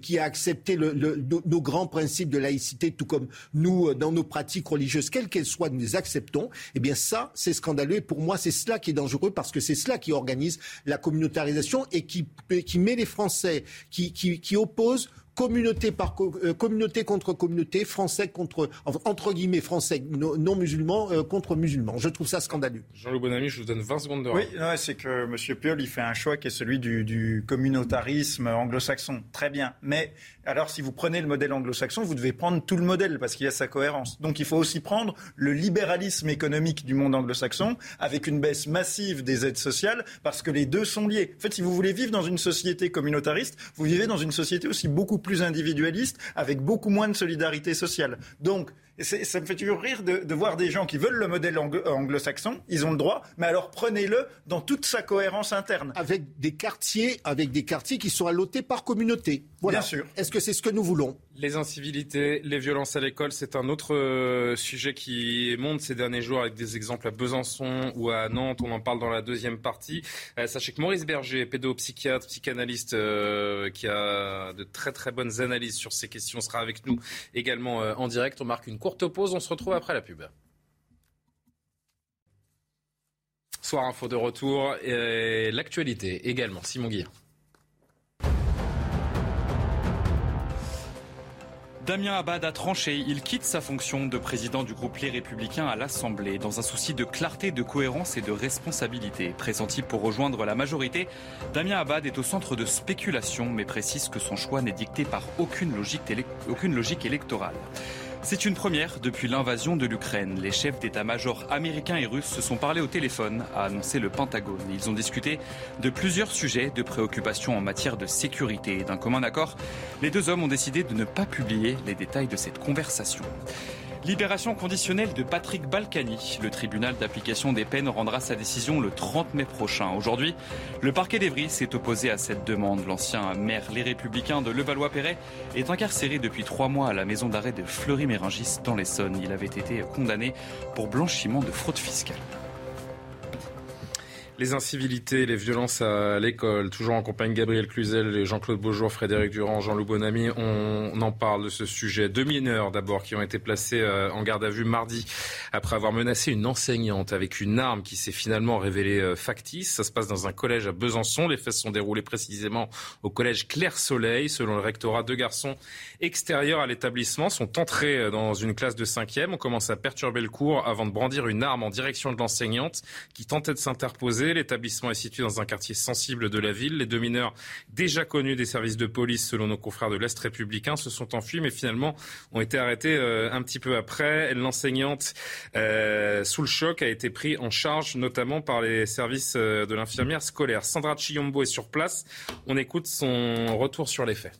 qui a accepté le, le, nos, nos grands principes de laïcité, tout comme nous, dans nos pratiques religieuses, quelles qu'elles soient, nous les acceptons. Eh bien, ça, c'est scandaleux. Et pour moi, c'est cela qui est dangereux parce que c'est cela qui organise la communautarisation et qui, met les Français, qui, qui, qui oppose communauté par euh, communauté contre communauté, français contre entre guillemets français non musulmans euh, contre musulmans. Je trouve ça scandaleux. Jean-Loup Bonamy, je vous donne 20 secondes de Oui, c'est que M. Piolle, il fait un choix qui est celui du, du communautarisme anglo-saxon. Très bien. Mais alors, si vous prenez le modèle anglo-saxon, vous devez prendre tout le modèle parce qu'il y a sa cohérence. Donc, il faut aussi prendre le libéralisme économique du monde anglo-saxon avec une baisse massive des aides sociales parce que les deux sont liés. En fait, si vous voulez vivre dans une société communautariste, vous vivez dans une société aussi beaucoup plus individualiste, avec beaucoup moins de solidarité sociale. Donc, ça me fait toujours rire de, de, voir des gens qui veulent le modèle anglo-saxon, ils ont le droit, mais alors prenez-le dans toute sa cohérence interne. Avec des quartiers, avec des quartiers qui sont allotés par communauté. Voilà. Bien sûr. Est-ce que c'est ce que nous voulons? Les incivilités, les violences à l'école, c'est un autre euh, sujet qui monte ces derniers jours avec des exemples à Besançon ou à Nantes. On en parle dans la deuxième partie. Euh, sachez que Maurice Berger, pédopsychiatre, psychanalyste, euh, qui a de très très bonnes analyses sur ces questions, sera avec nous également en direct. On marque une courte pause, on se retrouve après la pub. Soir info de retour et l'actualité également. Simon Guillaume. Damien Abad a tranché. Il quitte sa fonction de président du groupe Les Républicains à l'Assemblée dans un souci de clarté, de cohérence et de responsabilité. Pressenti pour rejoindre la majorité, Damien Abad est au centre de spéculation mais précise que son choix n'est dicté par aucune logique électorale. C'est une première depuis l'invasion de l'Ukraine. Les chefs d'état-major américains et russes se sont parlé au téléphone, a annoncé le Pentagone. Ils ont discuté de plusieurs sujets de préoccupation en matière de sécurité. D'un commun accord, les deux hommes ont décidé de ne pas publier les détails de cette conversation. Libération conditionnelle de Patrick Balkany. Le tribunal d'application des peines rendra sa décision le 30 mai prochain. Aujourd'hui, le parquet d'Evry s'est opposé à cette demande. L'ancien maire Les Républicains de Levallois-Perret est incarcéré depuis trois mois à la maison d'arrêt de Fleury-Méringis dans l'Essonne. Il avait été condamné pour blanchiment de fraude fiscale. Les incivilités, les violences à l'école, toujours en compagnie de Gabriel Cluzel, Jean-Claude Beaujour, Frédéric Durand, Jean-Loup Bonamy. On, en parle de ce sujet. Deux mineurs d'abord qui ont été placés euh, en garde à vue mardi après avoir menacé une enseignante avec une arme qui s'est finalement révélée euh, factice. Ça se passe dans un collège à Besançon. Les faits sont déroulés précisément au collège Claire Soleil. Selon le rectorat, deux garçons extérieurs à l'établissement sont entrés euh, dans une classe de cinquième. On commence à perturber le cours avant de brandir une arme en direction de l'enseignante qui tentait de s'interposer. L'établissement est situé dans un quartier sensible de la ville. Les deux mineurs, déjà connus des services de police selon nos confrères de l'Est républicain, se sont enfuis, mais finalement ont été arrêtés euh, un petit peu après. L'enseignante, euh, sous le choc, a été prise en charge, notamment par les services euh, de l'infirmière scolaire. Sandra Chiyombo est sur place. On écoute son retour sur les faits.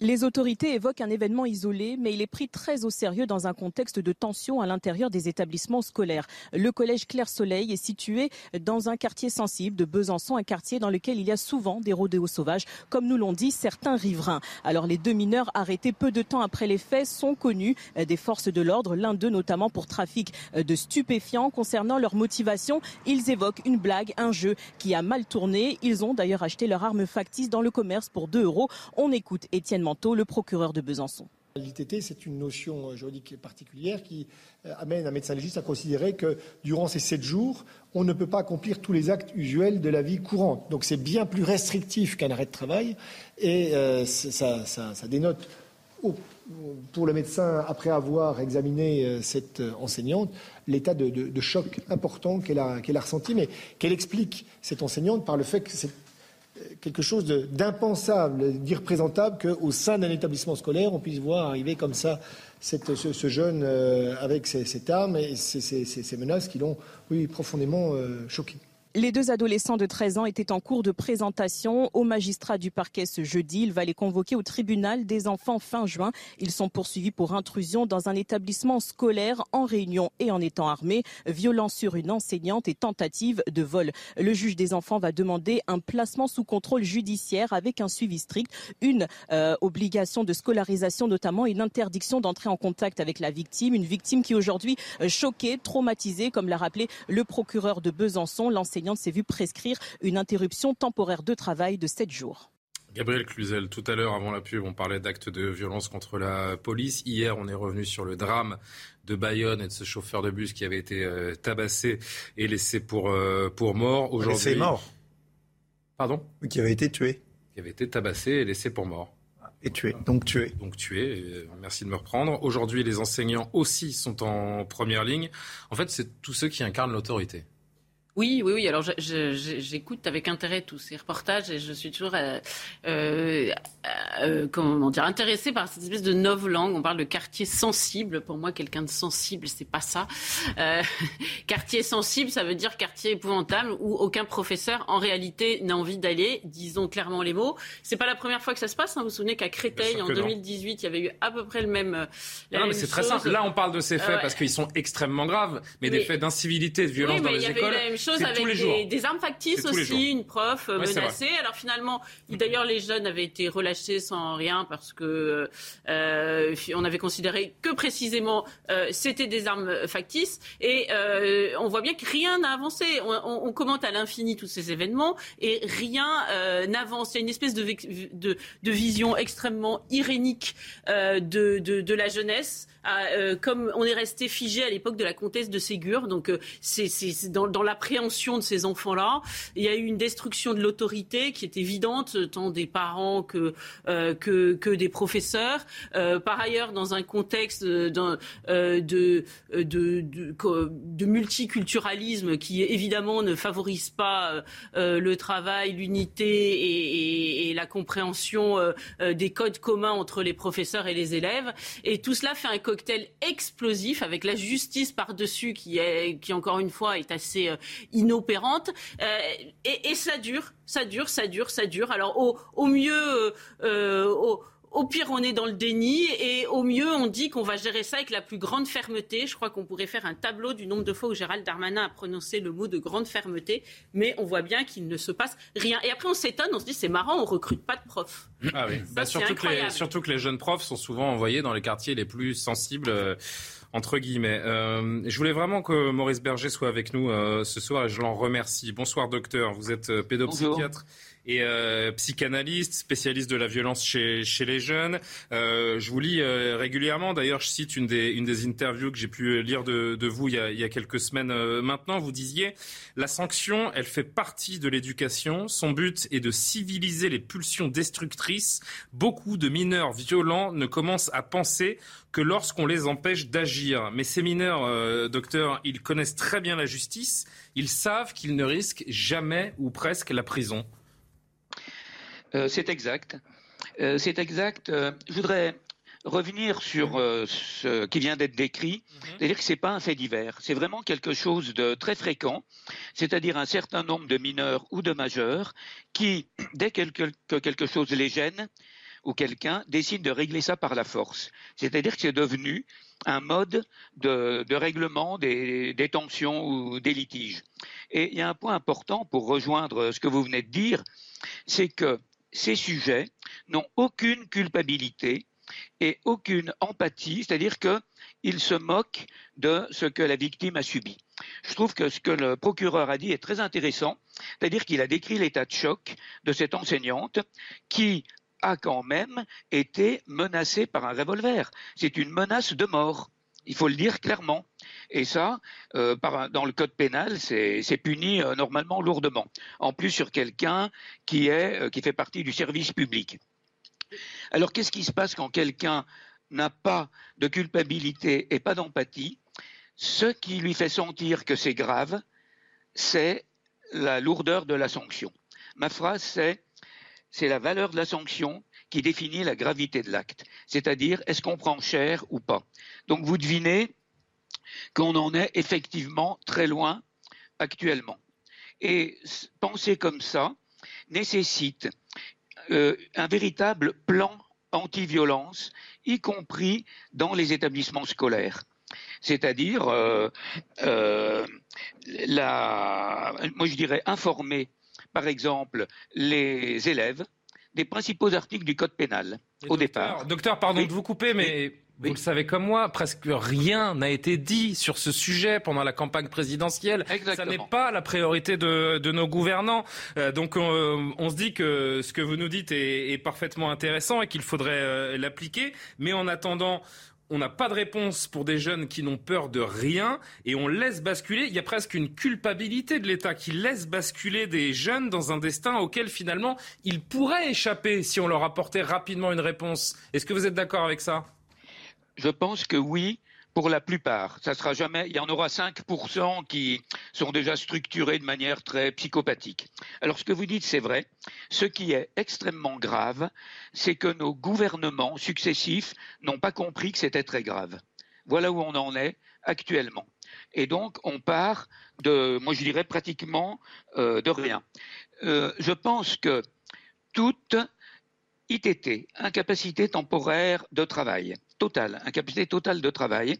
Les autorités évoquent un événement isolé, mais il est pris très au sérieux dans un contexte de tension à l'intérieur des établissements scolaires. Le collège Claire Soleil est situé dans un quartier sensible de Besançon, un quartier dans lequel il y a souvent des rodéos sauvages, comme nous l'ont dit certains riverains. Alors les deux mineurs arrêtés peu de temps après les faits sont connus des forces de l'ordre, l'un d'eux notamment pour trafic de stupéfiants. Concernant leur motivation, ils évoquent une blague, un jeu qui a mal tourné. Ils ont d'ailleurs acheté leur arme factice dans le commerce pour 2 euros. On écoute Étienne le procureur de Besançon. L'ITT, c'est une notion juridique particulière qui euh, amène un médecin légiste à considérer que durant ces sept jours, on ne peut pas accomplir tous les actes usuels de la vie courante. Donc c'est bien plus restrictif qu'un arrêt de travail et euh, ça, dénote pour le médecin, après avoir examiné euh, cette enseignante, l'état de, choc important qu'elle a, a ressenti, mais qu'elle explique, cette enseignante, par le fait que c'est quelque chose d'impensable, d'irreprésentable qu'au sein d'un établissement scolaire, on puisse voir arriver comme ça ce, jeune euh, avec cette arme et ces, menaces qui l'ont, profondément euh, choqué. Les deux adolescents de 13 ans étaient en cours de présentation au magistrat du parquet ce jeudi. Il va les convoquer au tribunal des enfants fin juin. Ils sont poursuivis pour intrusion dans un établissement scolaire en réunion et en étant armés, violence sur une enseignante et tentative de vol. Le juge des enfants va demander un placement sous contrôle judiciaire avec un suivi strict, une euh, obligation de scolarisation notamment, une interdiction d'entrer en contact avec la victime, une victime qui aujourd'hui euh, choquée, traumatisée, comme l'a rappelé le procureur de Besançon. S'est vue prescrire une interruption temporaire de travail de 7 jours. Gabriel Cluzel, tout à l'heure, avant la pub, on parlait d'actes de violence contre la police. Hier, on est revenu sur le drame de Bayonne et de ce chauffeur de bus qui avait été euh, tabassé et laissé pour, euh, pour mort. Aujourd'hui, laissé mort. Pardon? Qui avait été tué. Qui avait été tabassé et laissé pour mort. Et tué, donc tué. Donc tué, euh, merci de me reprendre. Aujourd'hui, les enseignants aussi sont en première ligne. En fait, c'est tous ceux qui incarnent l'autorité. Oui, oui, oui. Alors j'écoute avec intérêt tous ces reportages et je suis toujours, euh, euh, euh, comment dire, intéressée par cette espèce de langue. On parle de quartier sensible. Pour moi, quelqu'un de sensible, c'est pas ça. quartier sensible, ça veut dire quartier épouvantable où aucun professeur, en réalité, n'a envie d'aller. Disons clairement les mots. C'est pas la première fois que ça se passe. Hein. Vous vous souvenez qu'à Créteil, en 2018, il y avait eu à peu près le même. non, mais c'est très simple. Là, on parle de ces faits parce qu'ils sont extrêmement graves, mais des faits d'incivilité, de violence dans les écoles avec des, armes factices aussi, une prof euh, menacée. Alors finalement, d'ailleurs, les jeunes avaient été relâchés sans rien parce que euh, on avait considéré que précisément euh, c'était des armes factices. Et on voit bien que rien n'a avancé. On, commente à l'infini tous ces événements et rien n'avance. Il y a une espèce de, de, de vision extrêmement irénique de, de, de la jeunesse. Comme on est resté figé à l'époque de la comtesse de Ségur. Donc c'est dans, l'appréhension de ces enfants-là. Il y a eu une destruction de l'autorité qui est évidente, tant des parents que, euh, que, des professeurs. Euh, par ailleurs, dans un contexte de, multiculturalisme qui évidemment ne favorise pas le travail, l'unité et, et, la compréhension des codes communs entre les professeurs et les élèves. Et tout cela fait un cocktail explosif avec la justice par-dessus qui, est, qui, encore une fois, est assez euh, inopérante. Euh, et, ça dure, ça dure, ça dure, ça dure. Alors, au, au mieux, euh, au, au pire, on est dans le déni et au mieux, on dit qu'on va gérer ça avec la plus grande fermeté. Je crois qu'on pourrait faire un tableau du nombre de fois où Gérald Darmanin a prononcé le mot de grande fermeté, mais on voit bien qu'il ne se passe rien. Et après, on s'étonne, on se dit c'est marrant, on recrute pas de profs. Ah oui, bah, surtout, que les, surtout, que les, jeunes profs sont souvent envoyés dans les quartiers les plus sensibles. Euh, entre guillemets. Euh, je voulais vraiment que Maurice Berger soit avec nous euh, ce soir et je l'en remercie. Bonsoir docteur, vous êtes pédopsychiatre et euh, psychanalyste, spécialiste de la violence chez, chez les jeunes. Euh, je vous lis euh, régulièrement, d'ailleurs je cite une des, une des interviews que j'ai pu lire de, de vous il y, a, il y, a, quelques semaines euh, maintenant. Vous disiez, la sanction, elle fait partie de l'éducation. Son but est de civiliser les pulsions destructrices. Beaucoup de mineurs violents ne commencent à penser que lorsqu'on les empêche d'agir. Mais ces mineurs, euh, docteur, ils connaissent très bien la justice. Ils savent qu'ils ne risquent jamais ou presque la prison. Euh, c'est exact. Euh, c'est exact. Euh, je voudrais revenir sur ce qui vient d'être décrit, mhm. c'est-à-dire que ce n'est pas un fait divers, c'est vraiment quelque chose de très fréquent, c'est-à-dire un certain nombre de mineurs ou de majeurs qui, dès que quelque chose les gêne, ou quelqu'un décide de régler ça par la force. C'est-à-dire que c'est devenu un mode de, règlement des, des, tensions ou des litiges. Et il y a un point important pour rejoindre ce que vous venez de dire, c'est que ces sujets n'ont aucune culpabilité et aucune empathie, c'est-à-dire qu'ils se moquent de ce que la victime a subi. Je trouve que ce que le procureur a dit est très intéressant, c'est-à-dire qu'il a décrit l'état de choc de cette enseignante qui a quand même été menacée par un revolver. C'est une menace de mort. Il faut le dire clairement. Et ça, euh, dans le code pénal, c'est puni euh, normalement lourdement. En plus sur quelqu'un qui, euh, qui fait partie du service public. Alors qu'est-ce qui se passe quand quelqu'un n'a pas de culpabilité et pas d'empathie? Ce qui lui fait sentir que c'est grave, c'est la lourdeur de la sanction. Ma phrase, c'est c'est la valeur de la sanction qui définit la gravité de l'acte, c'est-à-dire est-ce qu'on prend cher ou pas. Donc vous devinez qu'on en est effectivement très loin actuellement. Et penser comme ça nécessite euh, un véritable plan anti-violence, y compris dans les établissements scolaires. C'est-à-dire, euh, euh, moi je dirais informer, par exemple, les élèves des principaux articles du Code pénal au départ. Docteur, pardon de vous couper, mais vous le savez comme moi, presque rien n'a été dit sur ce sujet pendant la campagne présidentielle. Exactement. Ça n'est pas la priorité de, de nos gouvernants. Euh, donc on, on, se dit que ce que vous nous dites est, est parfaitement intéressant et qu'il faudrait euh, l'appliquer. Mais en attendant, on n'a pas de réponse pour des jeunes qui n'ont peur de rien et on laisse basculer. Il y a presque une culpabilité de l'État qui laisse basculer des jeunes dans un destin auquel finalement ils pourraient échapper si on leur apportait rapidement une réponse. Est-ce que vous êtes d'accord avec ça? Je pense que oui, pour la plupart. Ça sera jamais, il y en aura 5% qui sont déjà structurés de manière très psychopathique. Alors ce que vous dites, c'est vrai. Ce qui est extrêmement grave, c'est que nos gouvernements successifs n'ont pas compris que c'était très grave. Voilà où on en est actuellement. Et donc, on part de, moi je dirais pratiquement euh, de rien. Euh, je pense que toute ITT, incapacité temporaire de travail, totale, incapacité totale de travail,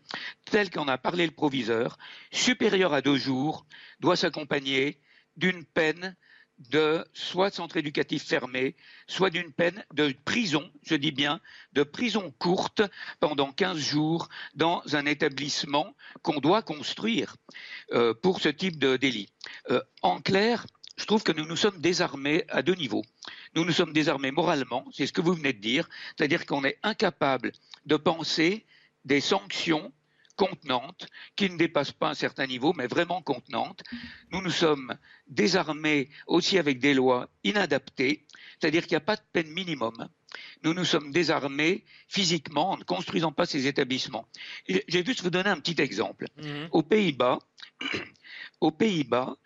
telle qu'en a parlé le proviseur, supérieure à deux jours, doit s'accompagner d'une peine de soit centre éducatif fermé, soit d'une peine de prison, je dis bien, de prison courte pendant 15 jours dans un établissement qu'on doit construire euh, pour ce type de délit. Euh, en clair, je trouve que nous nous sommes désarmés à deux niveaux. Nous nous sommes désarmés moralement, c'est ce que vous venez de dire, c'est-à-dire qu'on est incapable de penser des sanctions contenante, qui ne dépasse pas un certain niveau, mais vraiment contenante. Nous nous sommes désarmés aussi avec des lois inadaptées, c'est-à-dire qu'il n'y a pas de peine minimum. Nous nous sommes désarmés physiquement en ne construisant pas ces établissements. Je vais juste vous donner un petit exemple. Mhm. Aux Pays-Bas, aux Pays-Bas,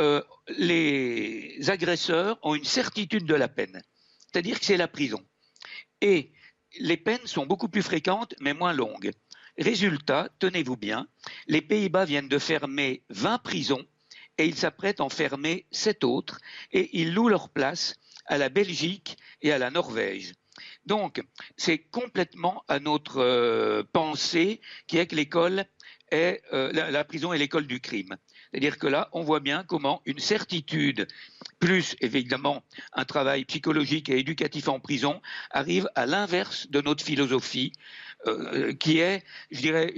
euh, les agresseurs ont une certitude de la peine, c'est-à-dire que c'est la prison. Et les peines sont beaucoup plus fréquentes, mais moins longues. Résultat, tenez-vous bien, les Pays-Bas viennent de fermer 20 prisons et ils s'apprêtent à en fermer 7 autres et ils louent leur place à la Belgique et à la Norvège. Donc, c'est complètement à notre euh, pensée qui est que l'école est euh, la, prison est l'école du crime. C'est-à-dire que là, on voit bien comment une certitude, plus évidemment un travail psychologique et éducatif en prison, arrive à l'inverse de notre philosophie, euh, qui est, je dirais,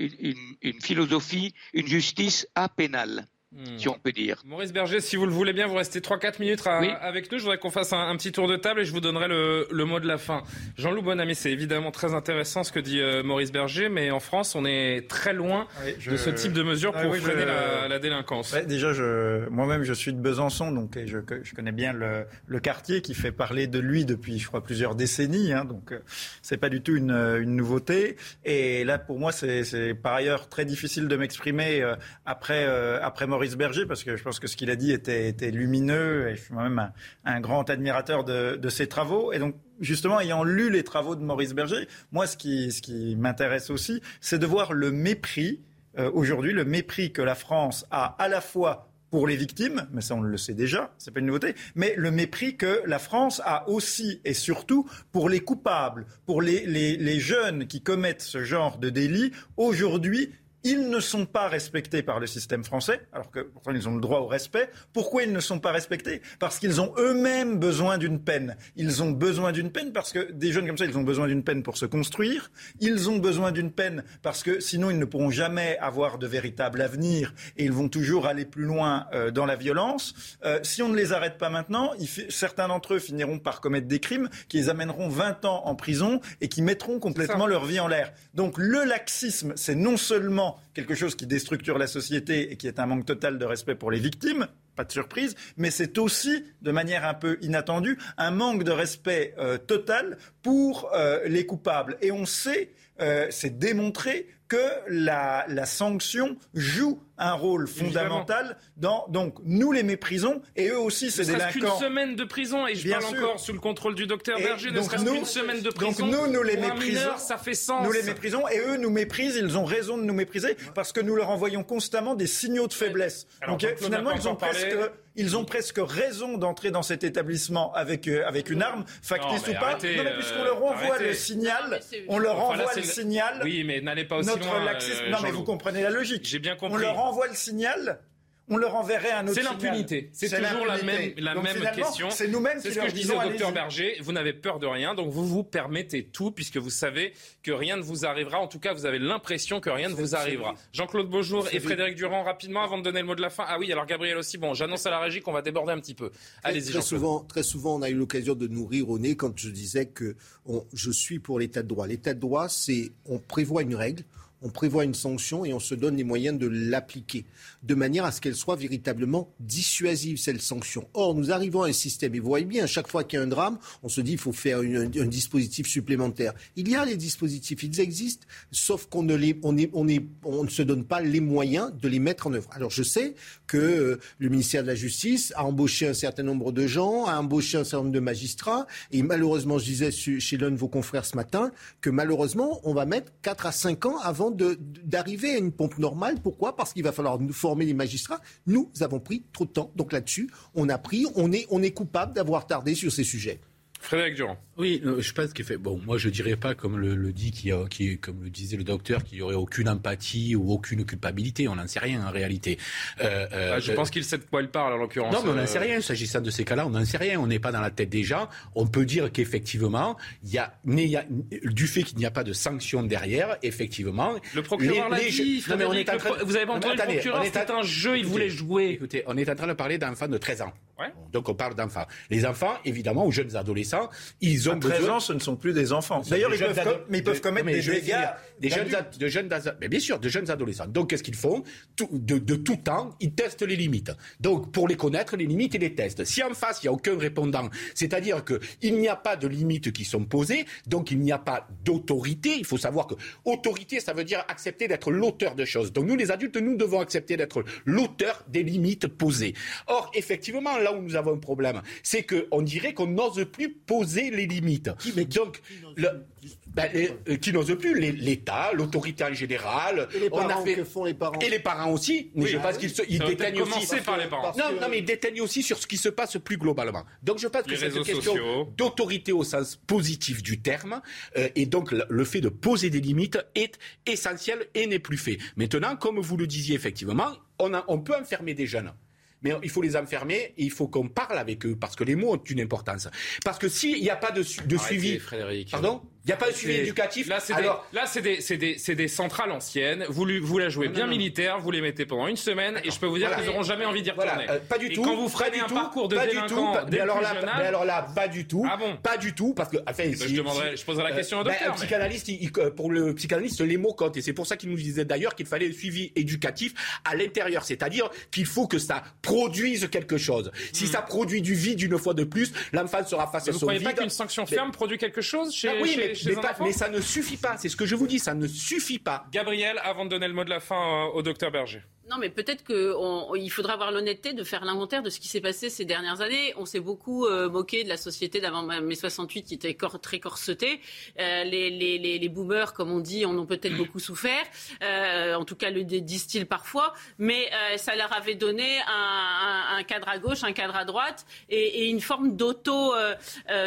une, philosophie, une justice apénale. Hmm. si on peut dire. Maurice Berger, si vous le voulez bien, vous restez 3-4 minutes avec nous. Je voudrais qu'on fasse un, petit tour de table et je vous donnerai le, mot de la fin. Jean-Loup Bonamy, c'est évidemment très intéressant ce que dit euh, Maurice Berger, mais en France, on est très loin de ce type de mesures pour freiner la, délinquance. déjà, moi-même, je suis de Besançon, donc je, je connais bien le, quartier qui fait parler de lui depuis, je crois, plusieurs décennies. Hein, donc, euh, c'est pas du tout une, une, nouveauté. Et là, pour moi, c'est par ailleurs très difficile de m'exprimer euh, après, après Maurice Berger, parce que je pense que ce qu'il a dit était, lumineux, et je suis moi-même un, grand admirateur de, ses travaux. Et donc, justement, ayant lu les travaux de Maurice Berger, moi, ce qui, m'intéresse aussi, c'est de voir le mépris, euh, aujourd'hui, le mépris que la France a à la fois pour les victimes, mais ça on le sait déjà, c'est pas une nouveauté, mais le mépris que la France a aussi et surtout pour les coupables, pour les, les jeunes qui commettent ce genre de délit, aujourd'hui ils ne sont pas respectés par le système français, alors que pourtant ils ont le droit au respect. Pourquoi ils ne sont pas respectés? Parce qu'ils ont eux-mêmes besoin d'une peine. Ils ont besoin d'une peine parce que des jeunes comme ça, ils ont besoin d'une peine pour se construire. Ils ont besoin d'une peine parce que sinon ils ne pourront jamais avoir de véritable avenir et ils vont toujours aller plus loin euh, dans la violence. Euh, si on ne les arrête pas maintenant, certains d'entre eux finiront par commettre des crimes qui les amèneront 20 ans en prison et qui mettront complètement leur vie en l'air. Donc le laxisme, c'est non seulement quelque chose qui déstructure la société et qui est un manque total de respect pour les victimes, pas de surprise, mais c'est aussi, de manière un peu inattendue, un manque de respect euh, total pour euh, les coupables. Et on sait, euh, c'est démontré, que la, la sanction joue un rôle fondamental dans. Donc, nous les méprisons et eux aussi, c'est délinquants. qu'une semaine de prison et je parle encore sous le contrôle du docteur Berger. Ne serait-ce qu'une semaine de prison. Donc, nous, nous les méprisons. ça fait sens. Nous les méprisons et eux nous méprisent. Ils ont raison de nous mépriser parce que nous leur envoyons constamment des signaux de faiblesse. Donc, finalement, ils ont presque. Ils ont presque raison d'entrer dans cet établissement avec, euh, avec une arme, factice ou pas. non, mais puisqu'on leur envoie le signal, on leur envoie le signal. Oui, mais n'allez pas aussi loin. Euh, non, mais vous comprenez la logique. J'ai bien compris. On leur envoie le signal on leur enverrait un autre C'est l'impunité. C'est toujours la même, la même question. C'est nous-mêmes C'est ce que je disais au docteur Berger. Vous n'avez peur de rien, donc vous vous permettez tout, puisque vous savez que rien ne vous arrivera. En tout cas, vous avez l'impression que rien ne vous arrivera. Jean-Claude Beaujour et Frédéric Durand, rapidement, avant de donner le mot de la fin. Ah oui, alors Gabriel aussi. Bon, j'annonce à la régie qu'on va déborder un petit peu. Allez-y, très souvent, très souvent, on a eu l'occasion de nous rire au nez quand je disais que je suis pour l'état de droit. L'état de droit, c'est on prévoit une règle on prévoit une sanction et on se donne les moyens de l'appliquer, de manière à ce qu'elle soit véritablement dissuasive, cette sanction. Or, nous arrivons à un système, et vous voyez bien, à chaque fois qu'il y a un drame, on se dit qu'il faut faire un dispositif supplémentaire. Il y a les dispositifs, ils existent, sauf qu'on ne, les, on, ne se donne pas les moyens de les mettre en œuvre. Alors, je sais que euh, le ministère de la Justice a embauché un certain nombre de gens, a embauché un certain nombre de magistrats, et malheureusement, je disais chez l'un de vos confrères ce matin, que malheureusement, on va mettre 4 à 5 ans avant d'arriver à une pompe normale. Pourquoi? Parce qu'il va falloir nous former les magistrats. Nous avons pris trop de temps. Donc là-dessus, on a pris, on est, on est coupable d'avoir tardé sur ces sujets. Frédéric Durand. Oui, euh, je pense qu'il fait. Bon, moi, je dirais pas, comme le, dit, qui, qui, comme le disait le docteur, qu'il y aurait aucune empathie ou aucune culpabilité. On n'en sait rien en réalité. Euh, euh, ah, je pense qu'il sait de quoi il parle, en l'occurrence. Non, mais on n'en sait rien. S'agissant de ces cas-là, on n'en sait rien. On n'est pas dans la tête des gens. On peut dire qu'effectivement, il y a, du fait qu'il n'y a pas de sanction derrière, effectivement. Le procureur l'a dit. Vous avez pas entendu le procureur C'était un jeu. Il voulait jouer. Écoutez, on est en train de parler d'un d'enfants de 13 ans. Donc on parle d'enfants. Les enfants, évidemment, ou jeunes adolescents, ils ont à 13 ans, ce ne sont plus des enfants. D'ailleurs, ils, peuvent, mais ils peuvent commettre des dégâts. Des jeunes, de jeunes, mais bien sûr, de jeunes adolescents. Donc qu'est-ce qu'ils font de, de, tout temps, ils testent les limites. Donc pour les connaître, les limites, ils les testent. Si en face, il n'y a aucun répondant, c'est-à-dire qu'il n'y a pas de limites qui sont posées, donc il n'y a pas d'autorité. Il faut savoir que autorité, ça veut dire accepter d'être l'auteur de choses. Donc nous, les adultes, nous devons accepter d'être l'auteur des limites posées. Or, effectivement, là où nous avons un problème, c'est qu'on dirait qu'on n'ose plus poser les limites. Qui, mais Donc, ben, euh, qui n'ose plus l'État, l'autorité en général. Et les parents, que font les parents Et les parents aussi. Mais je pense qu'ils ils déteignent aussi. par les parents. Non, non, mais ils déteignent aussi sur ce qui se passe plus globalement. Donc je pense que c'est une question d'autorité au sens positif du terme. Euh, et donc le fait de poser des limites est essentiel et n'est plus fait. Maintenant, comme vous le disiez effectivement, on, a, on peut enfermer des jeunes mais il faut les enfermer et il faut qu'on parle avec eux parce que les mots ont une importance. Parce que s'il n'y a pas de, de suivi, Frédéric. pardon, il n'y a pas de suivi éducatif. Là, c'est Alors... des, des, des, des, centrales anciennes. Vous, vous la jouez bien militaire, vous les mettez pendant une semaine, et je peux vous dire qu'ils n'auront jamais envie d'y retourner. Voilà. Euh, pas du tout. quand vous ferez un parcours de pas délinquant du tout, mais alors, là, mais alors là, pas du tout. Ah bon Pas du tout, parce que enfin, eh ben, je, demanderai, je poserai la question au ben, docteur. un psychanalyste, il, pour le psychanalyste, les mots comptent, et c'est pour ça qu'il nous disait d'ailleurs qu'il fallait le suivi éducatif à l'intérieur, c'est-à-dire qu'il faut que ça produise quelque chose. Si hmm. ça produit du vide une fois de plus, l'enfant sera face à son vide. Vous ne croyez pas qu'une sanction ferme produit quelque chose chez, ah oui, mais, mais ça ne suffit pas. C'est ce que je vous dis, ça ne suffit pas. Gabriel, avant de donner le mot de la fin euh, au docteur Berger. Non, mais peut-être qu'il faudra avoir l'honnêteté de faire l'inventaire de ce qui s'est passé ces dernières années. On s'est beaucoup euh, moqué de la société d'avant mai 68 qui était très corsetée. Euh, les, les, les, boomers, comme on dit, en ont peut-être beaucoup souffert. Euh, en tout cas, le disent-ils parfois. Mais ça leur avait donné un, un, cadre à gauche, un cadre à droite et, et une forme d'auto,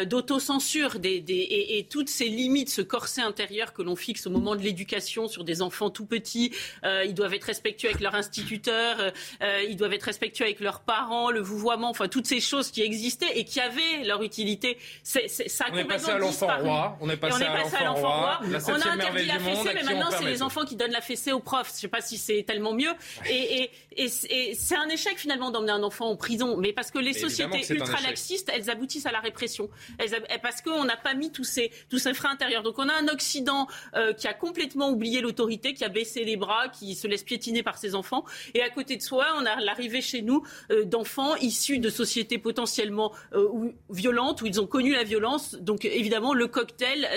d'auto-censure des, des, et, et, toutes ces limites, ce corset intérieur que l'on fixe au moment de l'éducation sur des enfants tout petits. ils doivent être respectueux avec leur instituteurs, euh, euh, ils doivent être respectueux avec leurs parents, le vouvoiement, enfin toutes ces choses qui existaient et qui avaient leur utilité. C'est, ça a on est passé à l'enfant roi. On est passé, à l'enfant roi. on a interdit la fessée, mais maintenant c'est les enfants qui donnent la fessée aux profs. Je ne sais pas si c'est tellement mieux. Et, et, et, c'est un échec finalement d'emmener un enfant en prison, mais parce que les sociétés ultra-laxistes, elles aboutissent à la répression. Elles, parce qu'on n'a pas mis tous ces, tous ces freins intérieurs. Donc on a un Occident euh, qui a complètement oublié l'autorité, qui a baissé les bras, qui se laisse piétiner par ses enfants. Et à côté de soi, on a l'arrivée chez nous euh, d'enfants issus de sociétés potentiellement euh, violentes, où ils ont connu la violence. Donc évidemment, le cocktail,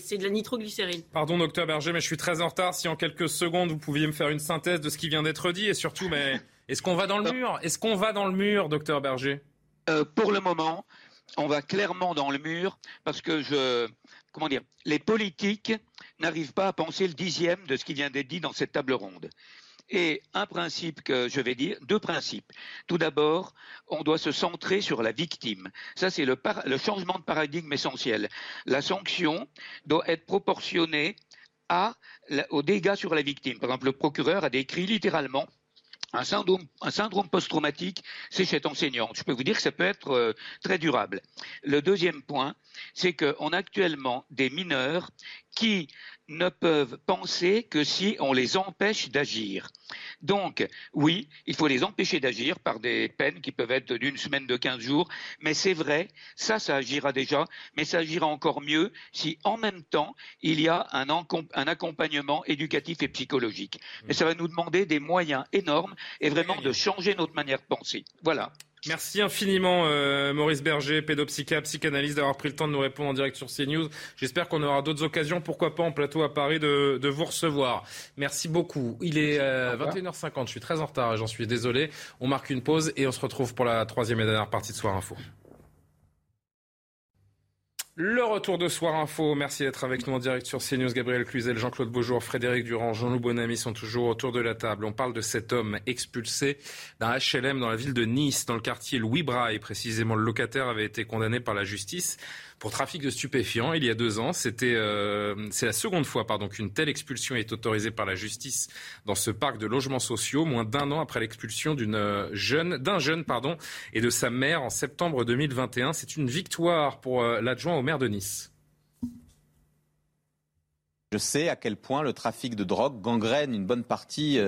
c'est de la nitroglycérine. Pardon, docteur Berger, mais je suis très en retard. Si en quelques secondes, vous pouviez me faire une synthèse de ce qui vient d'être dit, et surtout, mais est-ce qu'on va dans le mur? Est-ce qu'on va dans le mur, docteur Berger? Euh, Pour le moment, on va clairement dans le mur, parce que je, comment dire, les politiques n'arrivent pas à penser le dixième de ce qui vient d'être dit dans cette table ronde. Et un principe que je vais dire, deux principes. Tout d'abord, on doit se centrer sur la victime. Ça, c'est le, changement de paradigme essentiel. La sanction doit être proportionnée à, aux dégâts sur la victime. Par exemple, le procureur a décrit littéralement un syndrome, post-traumatique, c'est cette enseignante. Je peux vous dire que ça peut être euh, très durable. Le deuxième point, c'est qu'on a actuellement des mineurs qui ne peuvent penser que si on les empêche d'agir. Donc, oui, il faut les empêcher d'agir par des peines qui peuvent être d'une semaine, de quinze jours, mais c'est vrai, ça, ça agira déjà, mais ça agira encore mieux si en même temps, il y a un, un accompagnement éducatif et psychologique. Mais ça va nous demander des moyens énormes et vraiment de changer notre manière de penser. Voilà. Merci infiniment euh, Maurice Berger, pédopsychiatre, psychanalyste, d'avoir pris le temps de nous répondre en direct sur CNews. J'espère qu'on aura d'autres occasions, pourquoi pas en plateau à Paris, de, vous recevoir. Merci beaucoup. Il est 21h50, euh, je suis très en retard, j'en suis désolé. On marque une pause et on se retrouve pour la troisième et dernière partie de Soir Info. Le retour de Soir Info. Merci d'être avec nous en direct sur CNews. Gabriel Cluzel, Jean-Claude Beaujour, Frédéric Durand, Jean-Loup Bonamy sont toujours autour de la table. On parle de cet homme expulsé d'un HLM dans la ville de Nice, dans le quartier Louis Braille. Précisément, le locataire avait été condamné par la justice pour trafic de stupéfiants il y a deux ans. C'était, euh, c'est la seconde fois pardon, qu'une telle expulsion est autorisée par la justice dans ce parc de logements sociaux, moins d'un an après l'expulsion d'une euh, jeune, d'un jeune pardon, et de sa mère en septembre 2021. C'est une victoire pour euh, l'adjoint au maire de Nice. Je sais à quel point le trafic de drogue gangrène une bonne partie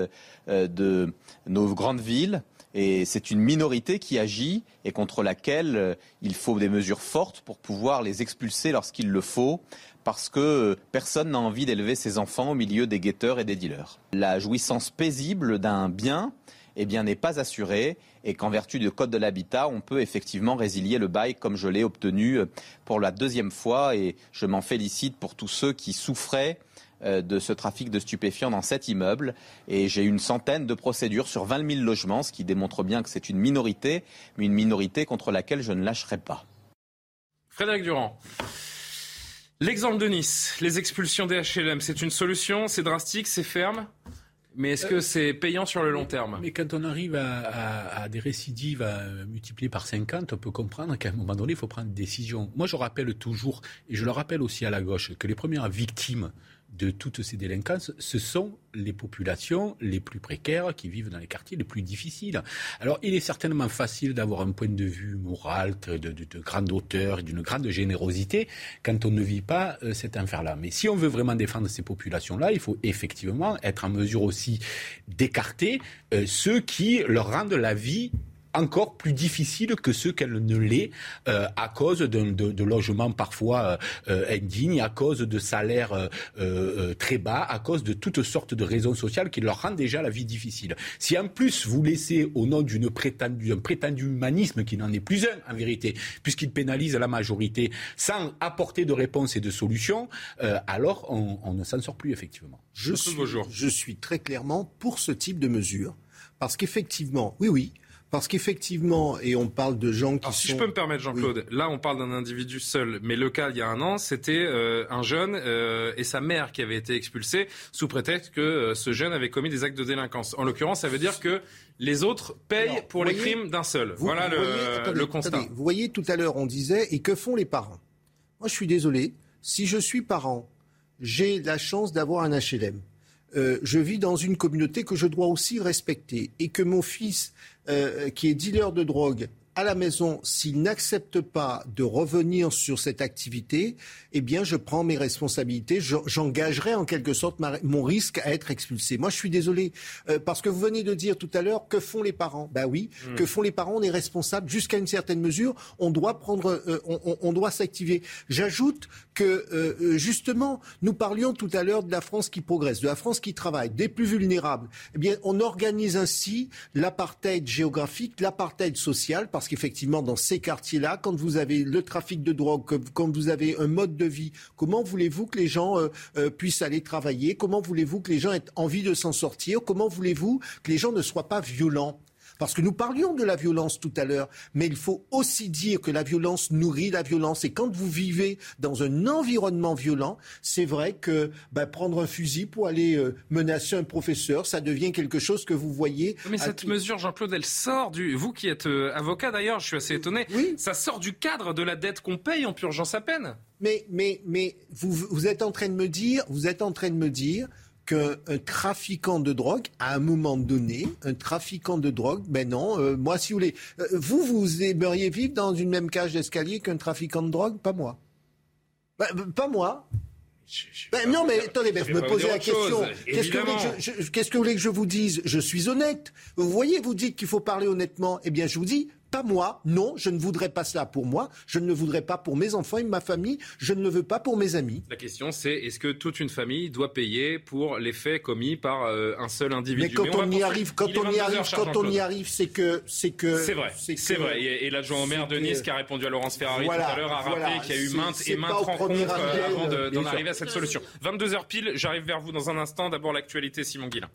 de nos grandes villes Et c'est une minorité qui agit et contre laquelle euh, il faut des mesures fortes pour pouvoir les expulser lorsqu'il le faut, parce que euh, personne n'a envie d'élever ses enfants au milieu des guetteurs et des dealers. La jouissance paisible d'un bien eh bien, n'est pas assurée et qu'en vertu du code de l'habitat, on peut effectivement résilier le bail comme je l'ai obtenu euh, pour la deuxième fois et je m'en félicite pour tous ceux qui souffraient euh, de ce trafic de stupéfiants dans cet immeuble. Et j'ai une centaine de procédures sur 20 000 logements, ce qui démontre bien que c'est une minorité, mais une minorité contre laquelle je ne lâcherai pas. Frédéric Durand. L'exemple de Nice, les expulsions des HLM, c'est une solution, c'est drastique, c'est ferme? Mais est-ce que c'est payant sur le long terme? Mais quand on arrive à, des récidives à multiplier par 50, on peut comprendre qu'à un moment donné, il faut prendre une décision. Moi, je rappelle toujours, et je le rappelle aussi à la gauche, que les premières victimes de toutes ces délinquances, ce sont les populations les plus précaires qui vivent dans les quartiers les plus difficiles. Alors, il est certainement facile d'avoir un point de vue moral de, de, grande hauteur et d'une grande générosité quand on ne vit pas euh, cet enfer-là. Mais si on veut vraiment défendre ces populations-là, il faut effectivement être en mesure aussi d'écarter euh, ceux qui leur rendent la vie encore plus difficile que ceux qu'elle ne l'est euh, à cause de, de, logements parfois euh, indignes, à cause de salaires euh, très bas, à cause de toutes sortes de raisons sociales qui leur rendent déjà la vie difficile. Si en plus vous laissez au nom d'une prétendue, d'un prétendu humanisme qui n'en est plus un en vérité, puisqu'il pénalise la majorité sans apporter de réponses et de solutions, alors on, on, ne s'en sort plus effectivement. Je suis, je suis très clairement pour ce type de mesure. Parce qu'effectivement, oui, oui, parce qu'effectivement, et on parle de gens qui Alors, sont... Si je peux me permettre, Jean-Claude, là on parle d'un individu seul, mais le cas il y a un an, c'était euh, un jeune euh, et sa mère qui avaient été expulsés sous prétexte que euh, ce jeune avait commis des actes de délinquance. En l'occurrence, ça veut dire que les autres payent pour les crimes d'un seul. voilà le, constat. vous voyez, tout à l'heure on disait, et que font les parents? Moi je suis désolé, si je suis parent, j'ai la chance d'avoir un HLM. je vis dans une communauté que je dois aussi respecter et que mon fils euh, qui est dealer de drogue à la maison, s'il n'accepte pas de revenir sur cette activité, eh bien, je prends mes responsabilités. J'engagerai en quelque sorte mon risque à être expulsé. Moi, je suis désolé euh, parce que vous venez de dire tout à l'heure que font les parents? Ben oui, hmm. que font les parents? On est responsable jusqu'à une certaine mesure. On doit prendre, euh, on, on, doit s'activer. J'ajoute que euh, justement, nous parlions tout à l'heure de la France qui progresse, de la France qui travaille, des plus vulnérables. Eh bien, on organise ainsi l'apartheid géographique, l'apartheid social, parce parce qu'effectivement, dans ces quartiers-là, quand vous avez le trafic de drogue, quand vous avez un mode de vie, comment voulez-vous que les gens euh, euh, puissent aller travailler? Comment voulez-vous que les gens aient envie de s'en sortir? Comment voulez-vous que les gens ne soient pas violents? Parce que nous parlions de la violence tout à l'heure, mais il faut aussi dire que la violence nourrit la violence. Et quand vous vivez dans un environnement violent, c'est vrai que bah, prendre un fusil pour aller euh, menacer un professeur, ça devient quelque chose que vous voyez. Mais cette mesure, Jean-Claude, elle sort du. Vous qui êtes euh, avocat d'ailleurs, je suis assez étonné. Oui. Ça sort du cadre de la dette qu'on paye en purgeant sa peine. Mais, mais, mais vous, vous êtes en train de me dire, vous êtes en train de me dire qu'un trafiquant de drogue, à un moment donné, un trafiquant de drogue, ben non, euh, moi, si vous voulez, euh, vous, vous aimeriez vivre dans une même cage d'escalier qu'un trafiquant de drogue? Pas moi. Ben, ben, pas moi. Ben, non, mais attendez, ben, vous me posez la question. Qu'est-ce que, vous voulez que je vous dise? Je suis honnête. Vous voyez, vous dites qu'il faut parler honnêtement. Eh bien, je vous dis, pas moi. Non, je ne voudrais pas cela pour moi. Je ne le voudrais pas pour mes enfants et ma famille. Je ne le veux pas pour mes amis. La question, c'est est-ce que toute une famille doit payer pour les faits commis par euh, un seul individu? Mais quand on, y arrive, quand on y arrive, quand on y arrive, c'est que, c'est que. C'est vrai. C'est vrai. Et, l'adjoint au maire de Nice qui a répondu à Laurence Ferrari tout à l'heure a rappelé qu'il y a eu maintes et maintes rencontres euh, avant d'en arriver à cette solution. 22 h pile. J'arrive vers vous dans un instant. D'abord l'actualité, Simon Guillain.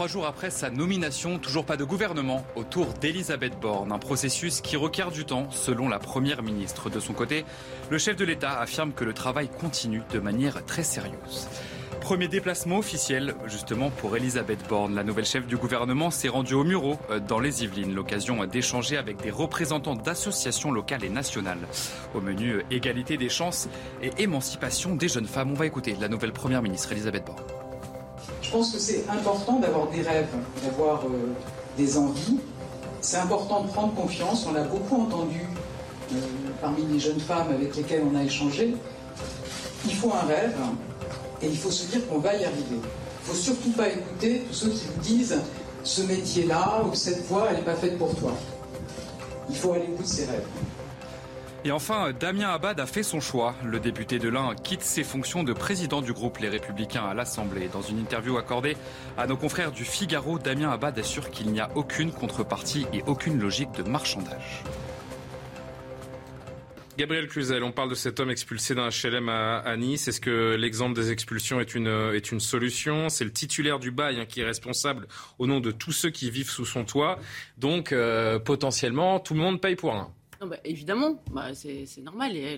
Trois jours après sa nomination, toujours pas de gouvernement autour d'Elisabeth Borne. Un processus qui requiert du temps, selon la Première ministre. De son côté, le chef de l'État affirme que le travail continue de manière très sérieuse. Premier déplacement officiel, justement, pour Elisabeth Borne. La nouvelle chef du gouvernement s'est rendue au Muro, euh, dans les Yvelines. L'occasion d'échanger avec des représentants d'associations locales et nationales. Au menu, euh, égalité des chances et émancipation des jeunes femmes. On va écouter la nouvelle première ministre Elisabeth Borne. Je pense que c'est important d'avoir des rêves, d'avoir euh, des envies. C'est important de prendre confiance. On l'a beaucoup entendu euh, parmi les jeunes femmes avec lesquelles on a échangé. Il faut un rêve et il faut se dire qu'on va y arriver. Il faut surtout pas écouter tous ceux qui vous disent ce métier-là ou cette voie, elle n'est pas faite pour toi. Il faut aller écouter ses rêves. Et enfin, Damien Abad a fait son choix. Le député de l'Ain quitte ses fonctions de président du groupe Les Républicains à l'Assemblée. Dans une interview accordée à nos confrères du Figaro, Damien Abad assure qu'il n'y a aucune contrepartie et aucune logique de marchandage. Gabriel Cluzel, on parle de cet homme expulsé d'un HLM à, Nice. Est-ce que l'exemple des expulsions est une, solution? C'est le titulaire du bail hein, qui est responsable au nom de tous ceux qui vivent sous son toit. Donc, euh, potentiellement, tout le monde paye pour un. Bah, évidemment, bah, c'est normal. Et,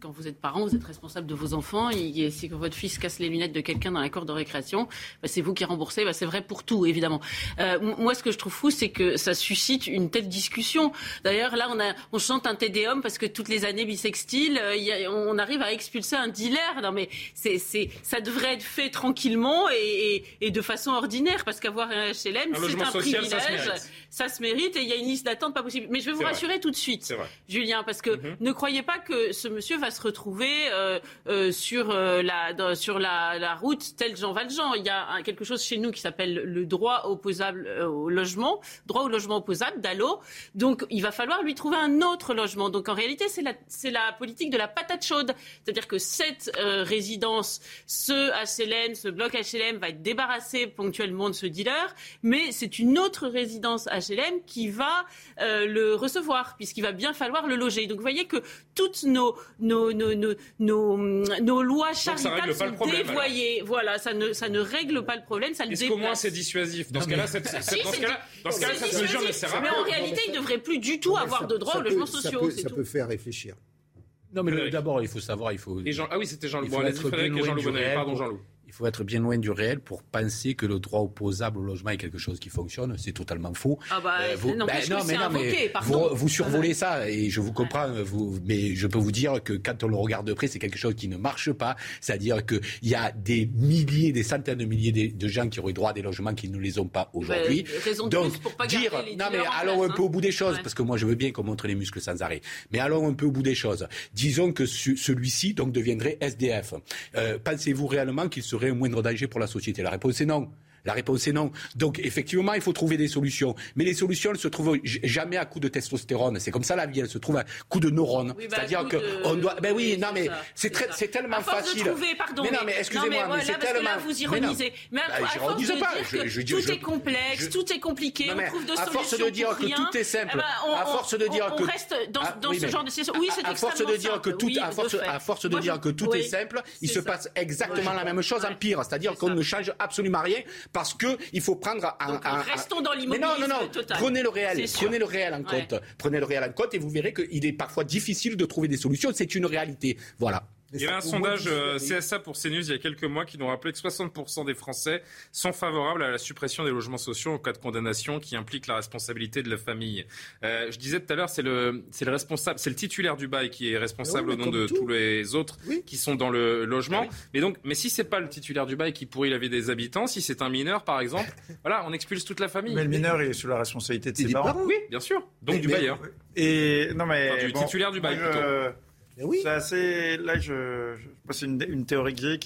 quand vous êtes parent, vous êtes responsable de vos enfants. Et, si votre fils casse les lunettes de quelqu'un dans la cour de récréation, bah, c'est vous qui remboursez. c'est vrai pour tout, évidemment. Euh, moi, ce que je trouve fou, c'est que ça suscite une telle discussion. D'ailleurs, là, on, a, on chante un tédéum parce que toutes les années bisextiles, euh, on arrive à expulser un dealer. Non, mais c'est ça devrait être fait tranquillement et, de façon ordinaire parce qu'avoir un HLM, c'est un privilège. Ça se, mérite et il y a une liste d'attente pas possible. Mais je vais vous rassurer tout de suite. Julien, parce que mhm. ne croyez pas que ce monsieur va se retrouver euh, euh, sur, euh, la, sur la, route tel Jean Valjean. Il y a quelque chose chez nous qui s'appelle le droit opposable au logement, droit au logement opposable, DALO. Donc il va falloir lui trouver un autre logement. Donc en réalité, c'est la, la politique de la patate chaude. C'est-à-dire que cette résidence, ce HLM, ce bloc HLM va être débarrassé ponctuellement de ce dealer, mais c'est une autre résidence HLM qui va le recevoir, puisqu'il va bien falloir le loger. Donc vous voyez que toutes nos, nos, nos, nos, nos lois charitables sont dévoyées. Voilà, ça ne, ça ne règle pas le problème, ça le Est-ce qu'au moins c'est dissuasif Dans ce cas-là, cette, mesure ne sert à rien. Mais en réalité, il ne devrait plus du tout avoir de droit aux logements sociaux. Ça peut faire réfléchir. Non, mais d'abord, il faut savoir, il faut. ah oui, c'était Jean-Loup. Jean-Loup Pardon, Jean-Loup il faut être bien loin du réel pour penser que le droit opposable au logement est quelque chose qui fonctionne. C'est totalement faux. Ah bah, euh, vous, non, non, mais, non, mais vous, vous, survolez ça et je vous comprends. Vous, mais je peux vous dire que quand on le regarde de près, c'est quelque chose qui ne marche pas. C'est-à-dire qu'il y a des milliers, des centaines de milliers de, gens qui auraient droit à des logements qui ne les ont pas aujourd'hui. Ben, Donc, pour pas dire, non mais allons un peu au bout des choses, parce que moi je veux bien qu'on montre les muscles sans arrêt. Mais allons un peu au bout des choses. Disons que celui-ci donc deviendrait SDF. Euh, pensez-vous réellement qu'il serait un moindre danger pour la société La réponse est non. La réponse est non. Donc effectivement, il faut trouver des solutions. Mais les solutions ne se trouvent jamais à coup de testostérone. C'est comme ça la vie, elle se trouve à coup de neurones. Bah, C'est-à-dire que on doit. Ben oui, non mais c'est très, tellement facile. trouver, pardon, mais non mais excusez-moi, mais, c'est tellement. Là, vous ironisez. Mais, à, bah, force de dire que tout est complexe, tout est compliqué, on trouve de À force de dire que tout est simple, à force de dire que on reste dans ce genre de situation. Oui, c'est À force de dire que tout, à force de dire que tout est simple, il se passe exactement la même chose en pire. C'est-à-dire qu'on ne change absolument rien parce que il faut prendre un. restons dans l'immobilisme non, non, non. Prenez le réel. Prenez le réel en compte. Prenez le réel en compte et vous verrez qu'il est parfois difficile de trouver des solutions. C'est une réalité. Voilà. Il y avait un sondage euh, CSA pour CNews il y a quelques mois qui nous rappelait que 60% des Français sont favorables à la suppression des logements sociaux en cas de condamnation qui implique la responsabilité de la famille. Euh, je disais tout à l'heure, c'est le, c'est le responsable, c'est le titulaire du bail qui est responsable au nom de tous les autres qui sont dans le logement. Ah mais donc, mais si c'est pas le titulaire du bail qui pourrit la vie des habitants, si c'est un mineur par exemple, voilà, on expulse toute la famille. Mais le mineur est sous la responsabilité de ses parents. Oui, bien sûr. Donc du bailleur. Et non mais du titulaire du bail. Oui. C'est assez. Là, je, c'est une, une, théorie que j'ai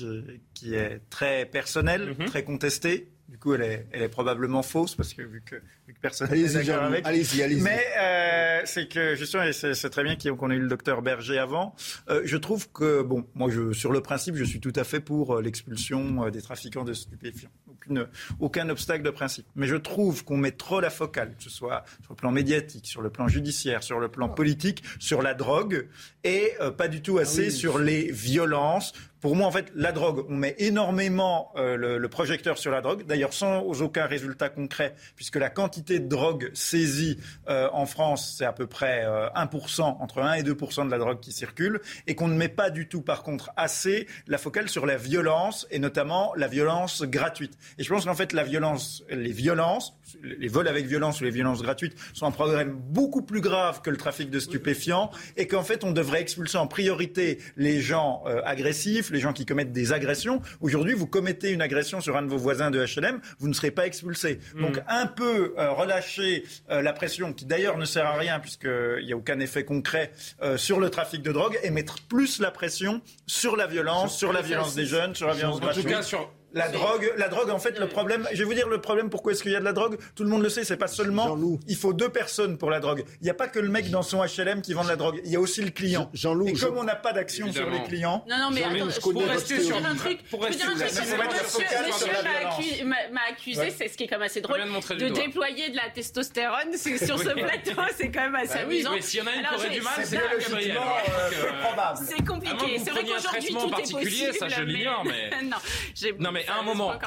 qui, est très personnelle, mhm. très contestée. Du coup, elle est, elle est probablement fausse parce que vu que, vu que personne n'est d'accord avec. Allez-y, allez-y. Mais euh, c'est que justement, et c'est très bien qu'on ait eu le docteur Berger avant. Euh, je trouve que bon, moi, je, sur le principe, je suis tout à fait pour euh, l'expulsion des trafiquants de stupéfiants. Aucune, aucun obstacle de principe. Mais je trouve qu'on met trop la focale, que ce soit sur le plan médiatique, sur le plan judiciaire, sur le plan politique, sur la drogue, et euh, pas du tout assez ah sur les violences pour moi, en fait, la drogue, on met énormément euh, le, projecteur sur la drogue, d'ailleurs sans aucun résultat concret, puisque la quantité de drogue saisie euh, en France, c'est à peu près 1%, euh, entre 1 et 2% de la drogue qui circule, et qu'on ne met pas du tout, par contre, assez la focale sur la violence, et notamment la violence gratuite. Et je pense qu'en fait, la violence, les violences, les vols avec violence ou les violences gratuites sont un problème beaucoup plus grave que le trafic de stupéfiants, et qu'en fait, on devrait expulser en priorité les gens agressifs, les gens qui commettent des agressions. Aujourd'hui, vous commettez une agression sur un de vos voisins de HLM, vous ne serez pas expulsé. Hmm. Donc un peu euh, relâcher euh, la pression, qui d'ailleurs ne sert à rien puisqu'il n'y a aucun effet concret euh, sur le trafic de drogue, et mettre plus la pression sur la violence, sur la violence des jeunes, sur la violence En tout cas, sur la drogue, la drogue, en fait, le problème, je vais vous dire le problème, pourquoi est-ce qu'il y a de la drogue? Tout le monde le sait, c'est pas seulement. Jean-Loup. Il faut deux personnes pour la drogue. Il n'y a pas que le mec dans son HLM qui vend de la drogue. Il y a aussi le client. Jean-Loup. Et comme on n'a pas d'action sur les clients. Non, non, mais attends, je pour rester sur un truc. Pour rester Monsieur m'a accusé, c'est ce qui est quand même assez drôle, de déployer de la testostérone sur ce plateau. C'est quand même assez bah amusant. Mais s'il y en a une qui aurait du mal, c'est Gabriel. Euh, c'est compliqué. Ah, c'est vrai qu'aujourd'hui, tout est possible. particulier, ça je l'ignore, mais. Non, mais mais un moment,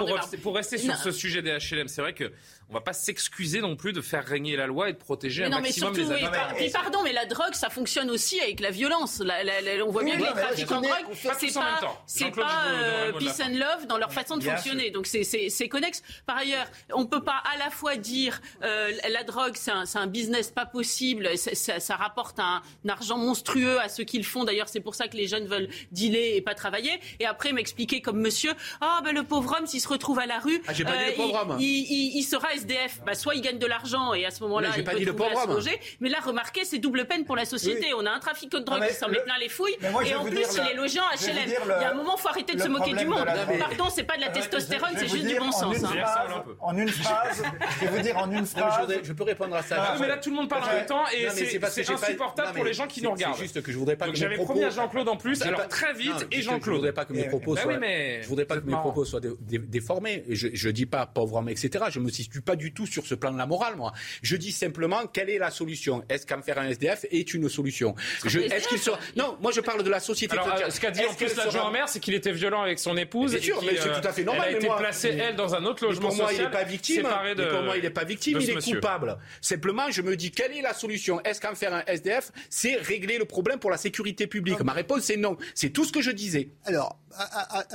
pour, rester sur ce sujet des HLM, c'est vrai que on va pas s'excuser non plus de faire régner la loi et de protéger mais un non, maximum mais surtout, les adultes. Oui, pardon, mais la drogue, ça fonctionne aussi avec la violence. On voit bien que les trafics en drogue, c'est pas, euh, peace and love dans leur façon de fonctionner. Donc c'est connexe. Par ailleurs, on peut pas à la fois dire euh, la drogue, c'est un, business pas possible, ça, rapporte un, argent monstrueux à ceux qui le font. D'ailleurs, c'est pour ça que les jeunes veulent dealer et pas travailler. Et après m'expliquer comme monsieur, ah ben le pauvre homme s'il se retrouve à la rue, euh, il, homme. Il, il sera SDF, bah, soit il gagne de l'argent et à ce moment-là, il pas trouver se loger. Mais là, remarquez, c'est double peine pour la société. On a un trafic de drogue ah, qui s'en met plein les fouilles et en plus, il le... est logé en HLM. Il y a un moment, il faut arrêter de se moquer du monde. Pardon, c'est pas de la testostérone, c'est juste du bon sens. Hein. En une phrase, je vais vous dire en une phrase. Je peux répondre à ça. Mais là, tout le monde parle en même temps et c'est insupportable pour les gens qui nous regardent. juste que je voudrais pas J'avais promis à Jean-Claude en plus. Alors très vite et Jean-Claude. Je voudrais. Je voudrais pas que mes eh, bah propos soient déformés. Je dis pas pauvre homme, etc. Je me situe pas du tout sur ce plan de la morale, moi. Je dis simplement quelle est la solution? Est-ce qu'en faire un SDF est une solution? Non, moi je parle de la société. Alors, euh, ce qu'a dit en plus l'adjoint en mer, c'est qu'il était violent avec son épouse. Bien sûr, et mais euh, c'est tout à fait normal. Elle a été placée elle dans un autre logement pour moi. Il est pas victime. Pour moi, il n'est pas victime. Il est coupable. Simplement, je me dis quelle est la solution? Est-ce qu'en faire un SDF, c'est régler le problème pour la sécurité publique? Ma réponse, c'est non. C'est tout ce que je disais. Alors,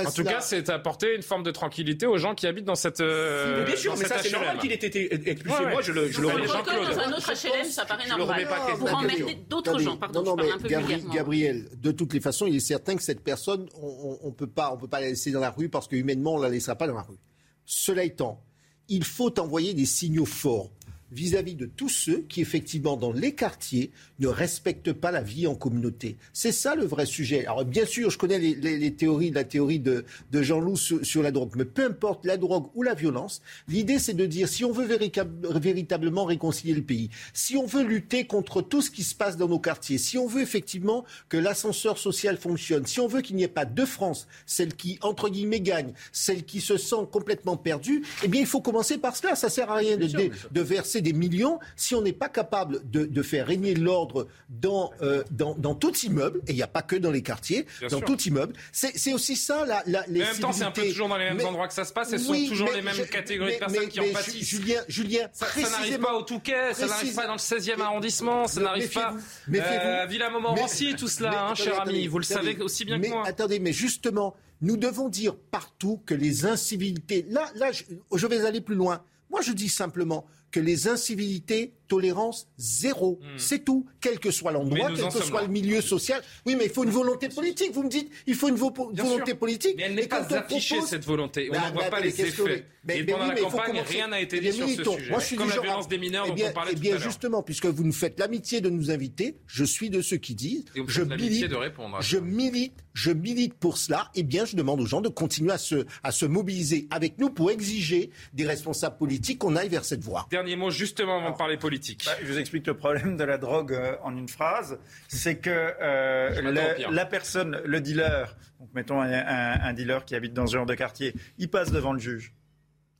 en tout cas, c'est apporter une forme de tranquillité aux gens qui habitent dans cette. Euh, bien sûr, mais ça c'est normal qu'il ait été expulsé, ouais, moi, je le, je le remets pas dans un autre HLM, ça paraît normal. Vous en d'autres gens, pardon. Non, non, mais Gabriel, de toutes les façons, il est certain que cette personne, on ne peut pas la laisser dans la rue parce que humainement, on ne la laissera pas dans la rue. Cela étant, il faut envoyer des signaux forts vis-à-vis de tous ceux qui, effectivement, dans les quartiers, ne respectent pas la vie en communauté. C'est ça le vrai sujet. Alors, bien sûr, je connais les, les, les théories, la théorie de, Jean-Loup sur, la drogue, mais peu importe la drogue ou la violence, l'idée, c'est de dire, si on veut véritablement réconcilier le pays, si on veut lutter contre tout ce qui se passe dans nos quartiers, si on veut effectivement que l'ascenseur social fonctionne, si on veut qu'il n'y ait pas deux France, celle qui, entre guillemets, gagne, celle qui se sent complètement perdue, eh bien, il faut commencer par cela. Ça sert à rien de verser des millions si on n'est pas capable de, faire régner l'ordre dans, euh, dans, dans, tout immeuble, et il n'y a pas que dans les quartiers, dans tout immeuble. C'est aussi ça, la, la, En même temps, c'est un peu toujours dans les mêmes endroits que ça se passe, et ce sont toujours les mêmes catégories de personnes qui en pâtissent. Julien, Julien ça, ça n'arrive pas au Touquet, ça n'arrive pas dans le 16e arrondissement, ça n'arrive pas à euh, Villa-Montmorency, tout cela, hein, cher ami, vous le savez aussi bien que moi. Attendez, mais justement, nous devons dire partout que les incivilités. Là, là, je vais aller plus loin. Moi, je dis simplement, que les incivilités tolérance zéro. Mmh. C'est tout. Quel que soit l'endroit, quel que soit là. le milieu social. Oui, mais il faut une volonté politique. Vous me dites, il faut une vo Bien volonté sûr. politique. Mais elle n'est pas affichée, propose... cette volonté. On bah, ne voit bah, pas les effets. Mais, et pendant la campagne, rien n'a été eh dit sur ce sujet. Moi, je suis Comme la violence des mineurs eh dont on parlait eh tout à l'heure. bien, justement, puisque vous nous faites l'amitié de nous inviter, je suis de ceux qui disent, je milite, hein. je milite, je milite pour cela. Eh bien, je demande aux gens de continuer à se mobiliser avec nous pour exiger des responsables politiques qu'on aille vers cette voie. Dernier mot, justement, avant de parler politique. Bah, je vous explique le problème de la drogue euh, en une phrase. C'est que euh, la personne, le dealer, mettons un, dealer qui habite dans ce genre de quartier, il passe devant le juge.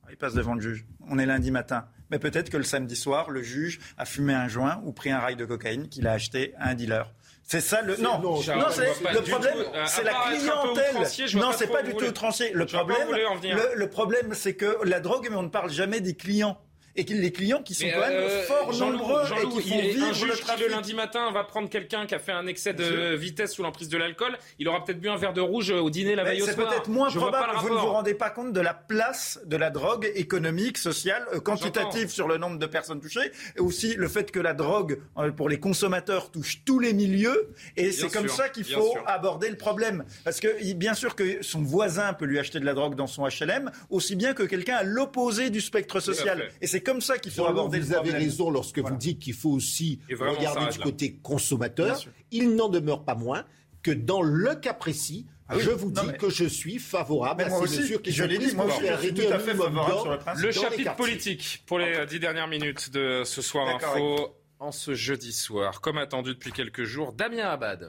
Ah, il passe devant le juge. On est lundi matin. Mais peut-être que le samedi soir, le juge a fumé un joint ou pris un rail de cocaïne qu'il a acheté à un dealer. C'est ça le non non, le problème c'est la clientèle non c'est pas du tout outrancier le problème le, problème c'est que la drogue mais on ne parle jamais des clients et les clients qui sont quand même euh, fort nombreux et qui font vivre un juge le trafic. Qui, le lundi matin va prendre quelqu'un qui a fait un excès de vitesse sous l'emprise de l'alcool, il aura peut-être bu un verre de rouge euh, au dîner la veille au soir. C'est peut-être moins Je probable. Vous ne vous rendez pas compte de la place de la drogue économique, sociale, euh, quantitative sur le nombre de personnes touchées, et aussi le fait que la drogue pour les consommateurs touche tous les milieux, et c'est comme ça qu'il faut aborder le problème, parce que bien sûr que son voisin peut lui acheter de la drogue dans son HLM, aussi bien que quelqu'un à l'opposé du spectre social, c'est comme ça qu'il faut aborder vous. Vous avez raison lorsque vous dites qu'il faut aussi regarder du côté consommateur. Il n'en demeure pas moins que dans le cas précis, ah je vous dis que je suis favorable à ces aussi, qui je l'ai dit, moi je suis tout à fait favorable le principe. Le chapitre politique pour les euh, dix dernières minutes de ce soir info en ce jeudi soir. Comme attendu depuis quelques jours, Damien Abad.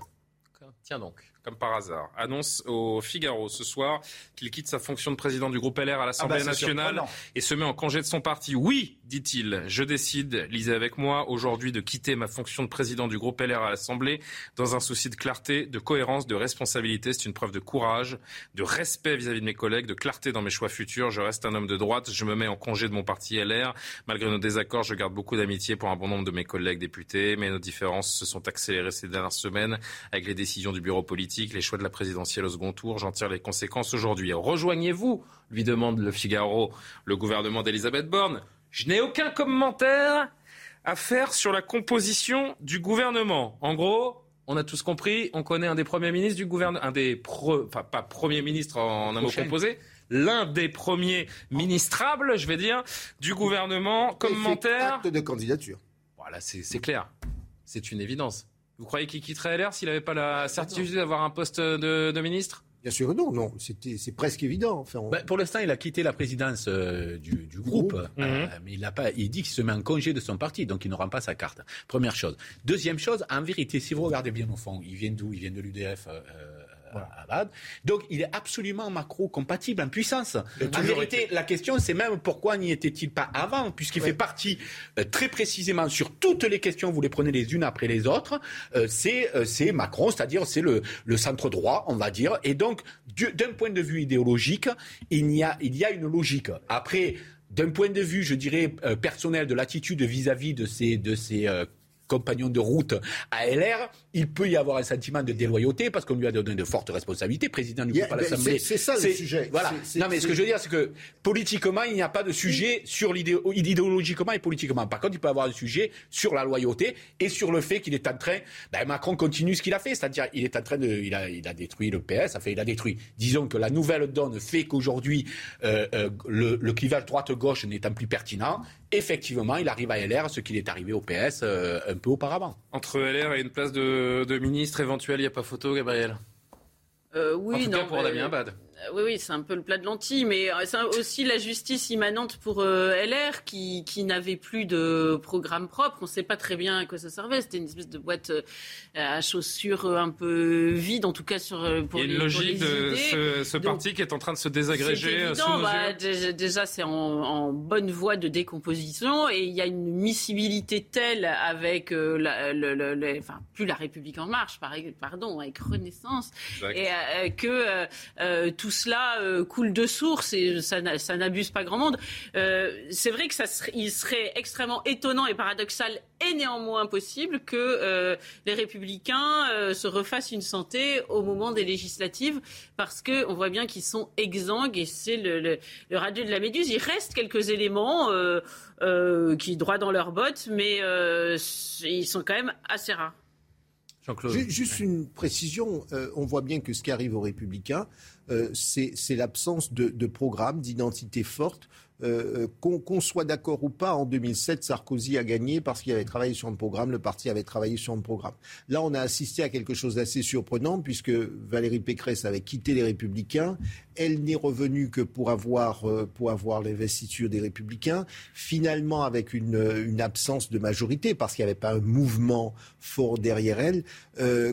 Tiens donc comme par hasard, annonce au Figaro ce soir qu'il quitte sa fonction de président du groupe LR à l'Assemblée ah bah, nationale et se met en congé de son parti. Oui, dit-il, je décide, lisez avec moi, aujourd'hui de quitter ma fonction de président du groupe LR à l'Assemblée dans un souci de clarté, de cohérence, de responsabilité. C'est une preuve de courage, de respect vis-à-vis de mes collègues, de clarté dans mes choix futurs. Je reste un homme de droite, je me mets en congé de mon parti LR. Malgré nos désaccords, je garde beaucoup d'amitié pour un bon nombre de mes collègues députés, mais nos différences se sont accélérées ces dernières semaines avec les décisions du bureau politique les choix de la présidentielle au second tour. J'en tire les conséquences aujourd'hui. Rejoignez-vous, lui demande le Figaro, le gouvernement d'Elisabeth Borne. Je n'ai aucun commentaire à faire sur la composition du gouvernement. En gros, on a tous compris, on connaît un des premiers ministres du gouvernement, un des enfin pas premier ministre en un mot composé, l'un des premiers ministrables, je vais dire, du gouvernement. Commentaire. Acte de candidature. Voilà, c'est clair. C'est une évidence. Vous croyez qu'il quitterait LR s'il n'avait pas la certitude d'avoir un poste de, ministre? Bien sûr non, non, c'est presque évident. Enfin, bah, pour l'instant, il a quitté la présidence euh, du, groupe, euh, mhm. mais il, a pas, il dit qu'il se met en congé de son parti, donc il ne rend pas sa carte. Première chose. Deuxième chose, en vérité, si vous regardez bien au fond, il vient d'où? Il vient de l'UDF. Euh, donc il est absolument macro-compatible en puissance. En vérité, la question c'est même pourquoi n'y était-il pas avant, puisqu'il fait partie euh, très précisément sur toutes les questions, vous les prenez les unes après les autres, euh, euh, c'est Macron, c'est-à-dire c'est le, le centre droit, on va dire. Et donc, d'un point de vue idéologique, il y a, il y a une logique. Après, d'un point de vue, je dirais, personnel, de l'attitude vis-à-vis de ces, de ces compagnon de route à LR, il peut y avoir un sentiment de déloyauté parce qu'on lui a donné de fortes responsabilités, président du groupe à l'Assemblée. C'est ça le sujet. Voilà. non, mais ce que je veux dire, c'est que politiquement, il n'y a pas de sujet sur l'idéologiquement idéologiquement et politiquement. Par contre, il peut y avoir un sujet sur la loyauté et sur le fait qu'il est en train. Ben, Macron continue ce qu'il a fait, c'est-à-dire il est en train de, il a, il a détruit le PS, enfin il a détruit. Disons que la nouvelle donne fait qu'aujourd'hui euh, euh, le, le clivage droite-gauche n'étant plus pertinent, effectivement, il arrive à LR ce qu'il est arrivé au PS euh, un peu auparavant. Entre LR et une place de, ministre éventuelle, il n'y a pas photo, Gabriel? Euh, Oui, en tout non. Cas pour Damien Bad. Euh, oui, oui, c'est un peu le plat de lentilles, mais euh, c'est aussi la justice immanente pour euh, LR qui, qui n'avait plus de programme propre. On ne sait pas très bien à quoi ça servait. C'était une espèce de boîte à chaussures un peu vide, en tout cas sur pour Il y a une logique de ce, parti qui est en train de se désagréger. Bah, déjà, c'est en, bonne voie de décomposition et il y a une miscibilité telle avec la, le, enfin, plus la République en marche, pardon, avec Renaissance, et que tout cela euh, coule de source et ça, n'abuse pas grand monde. Euh, c'est vrai que ça serait, il serait extrêmement étonnant et paradoxal et néanmoins possible que euh, les républicains se refassent une santé au moment des législatives parce que on voit bien qu'ils sont exsangues et c'est le, le, de la méduse. Il reste quelques éléments qui droit dans leurs bottes, mais ils sont quand même assez rares. Juste une précision, on voit bien que ce qui arrive aux républicains, euh, c'est l'absence de, de, programme, d'identité forte. Euh, euh, qu'on soit d'accord ou pas, en 2007, Sarkozy a gagné parce qu'il avait travaillé sur un programme, le parti avait travaillé sur un programme. Là, on a assisté à quelque chose d'assez surprenant puisque Valérie Pécresse avait quitté les Républicains. Elle n'est revenue que pour avoir, pour avoir l'investiture des Républicains. Finalement, avec une, une absence de majorité parce qu'il n'y avait pas un mouvement fort derrière elle.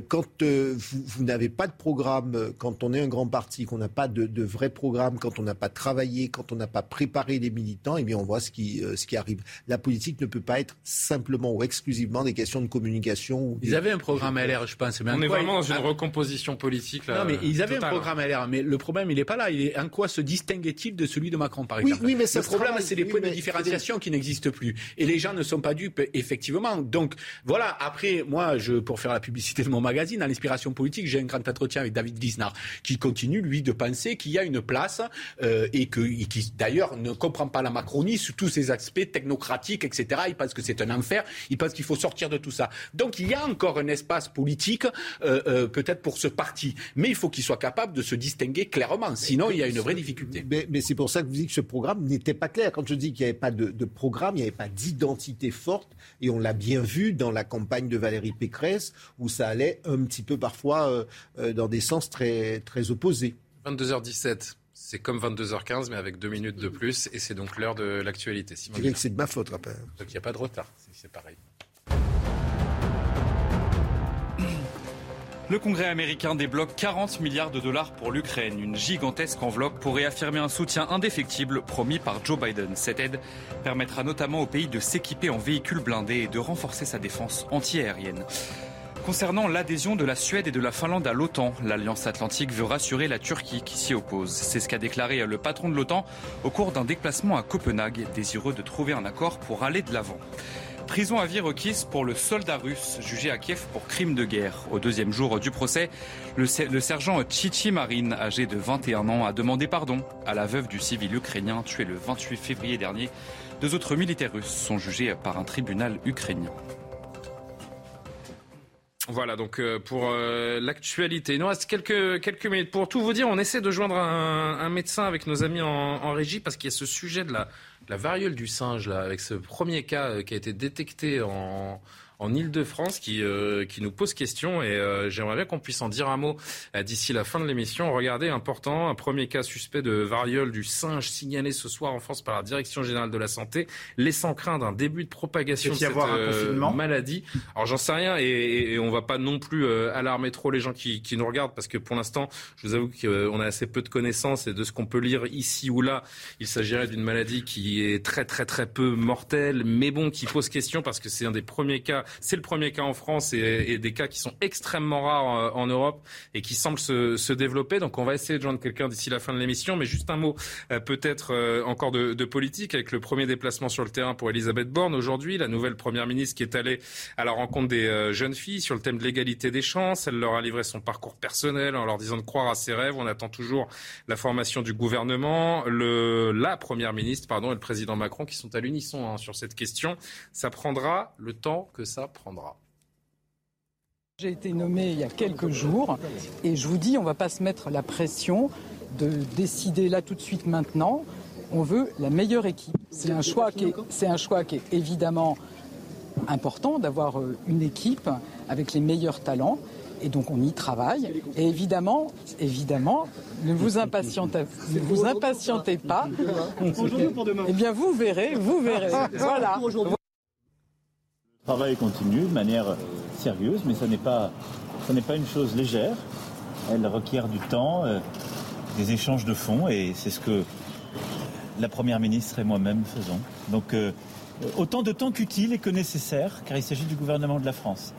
quand vous n'avez pas de programme, quand on est un grand parti, qu'on n'a pas de, vrai programme, quand on n'a pas travaillé, quand on n'a pas préparé les militants, et eh bien on voit ce qui, euh, ce qui arrive. La politique ne peut pas être simplement ou exclusivement des questions de communication. Ils avaient un programme LR, je pense. on est vraiment dans une recomposition politique. Là, non, mais ils avaient un programme LR, mais le problème, il n'est pas là. Il est, en quoi se distinguait-il de celui de Macron, par exemple oui, mais Le problème, c'est les points de différenciation qui n'existent plus. Et les gens ne sont pas dupes, effectivement. Donc, voilà. Après, moi, je, pour faire la publicité de mon magazine, à l'inspiration politique, j'ai un grand entretien avec David Lisnard, qui continue, lui de penser qu'il y a une place euh, et, que, qui d'ailleurs ne comprend pas la Macronie sous tous ses aspects technocratiques, etc. Il pense que c'est un enfer, il pense qu'il faut sortir de tout ça. Donc il y a encore un espace politique euh, euh, peut-être pour ce parti, mais il faut qu'il soit capable de se distinguer clairement, sinon il y a une vraie difficulté. Mais, c'est pour ça que vous dites que ce programme n'était pas clair. Quand je dis qu'il n'y avait pas de, de programme, il n'y avait pas d'identité forte, et on l'a bien vu dans la campagne de Valérie Pécresse, où ça allait un petit peu parfois dans des sens très, très opposés. 22h17. C'est comme 22h15, mais avec deux minutes de plus, et c'est donc l'heure de l'actualité. C'est de ma faute, rappel. Donc il n'y a pas de retard, c'est pareil. Le Congrès américain débloque 40 milliards de dollars pour l'Ukraine, une gigantesque enveloppe pour réaffirmer un soutien indéfectible promis par Joe Biden. Cette aide permettra notamment au pays de s'équiper en véhicules blindés et de renforcer sa défense antiaérienne. Concernant l'adhésion de la Suède et de la Finlande à l'OTAN, l'Alliance Atlantique veut rassurer la Turquie qui s'y oppose. C'est ce qu'a déclaré le patron de l'OTAN au cours d'un déplacement à Copenhague, désireux de trouver un accord pour aller de l'avant. Prison à vie requise pour le soldat russe jugé à Kiev pour crime de guerre. Au deuxième jour du procès, le, sergent Chichi Marine, âgé de 21 ans, a demandé pardon à la veuve du civil ukrainien tué le 28 février dernier. Deux autres militaires russes sont jugés par un tribunal ukrainien. Voilà, donc euh, pour euh, l'actualité. Il nous reste quelques, quelques minutes. Pour tout vous dire, on essaie de joindre un, médecin avec nos amis en, régie parce qu'il y a ce sujet de la, la variole du singe, là, avec ce premier cas euh, qui a été détecté en, en Ile-de-France qui, euh, qui nous pose question et euh, j'aimerais bien qu'on puisse en dire un mot euh, d'ici la fin de l'émission. Regardez, important, un premier cas suspect de variole du singe signalé ce soir en France par la Direction Générale de la Santé, laissant craindre un début de propagation de cette maladie. Alors j'en sais rien et, et, on va pas non plus alarmer trop les gens qui, qui nous regardent parce que pour l'instant, je vous avoue qu'on a assez peu de connaissances et de ce qu'on peut lire ici ou là, il s'agirait d'une maladie qui est très très très peu mortelle, mais bon, qui pose question parce que c'est un des premiers cas c'est le premier cas en France et, des cas qui sont extrêmement rares euh, en, Europe et qui semblent se, développer. Donc on va essayer de joindre quelqu'un d'ici la fin de l'émission. Mais juste un mot euh, peut-être euh, encore de, politique avec le premier déplacement sur le terrain pour Elisabeth Borne aujourd'hui, la nouvelle première ministre qui est allée à la rencontre des jeunes filles sur le thème de l'égalité des chances. Elle leur a livré son parcours personnel en leur disant de croire à ses rêves. On attend toujours la formation du gouvernement. La première ministre, pardon, et le président Macron qui sont à l'unisson hein, sur cette question. Ça prendra le temps que ça prendra. J'ai été nommé il y a quelques jours et je vous dis, on ne va pas se mettre la pression de décider là tout de suite maintenant. On veut la meilleure équipe. C'est un choix qui est, c'est un choix qui est évidemment important d'avoir euh, une équipe avec les meilleurs talents. Et donc on y travaille. Et évidemment, évidemment, ne vous impatientez, ne vous impatientez pas. Eh bien, vous verrez, vous verrez. Voilà. Le travail continue de manière sérieuse, mais ce n'est pas, pas une chose légère. Elle requiert du temps, euh, des échanges de fonds, et c'est ce que la Première ministre et moi-même faisons. Donc euh, autant de temps qu'utile et que nécessaire, car il s'agit du gouvernement de la France.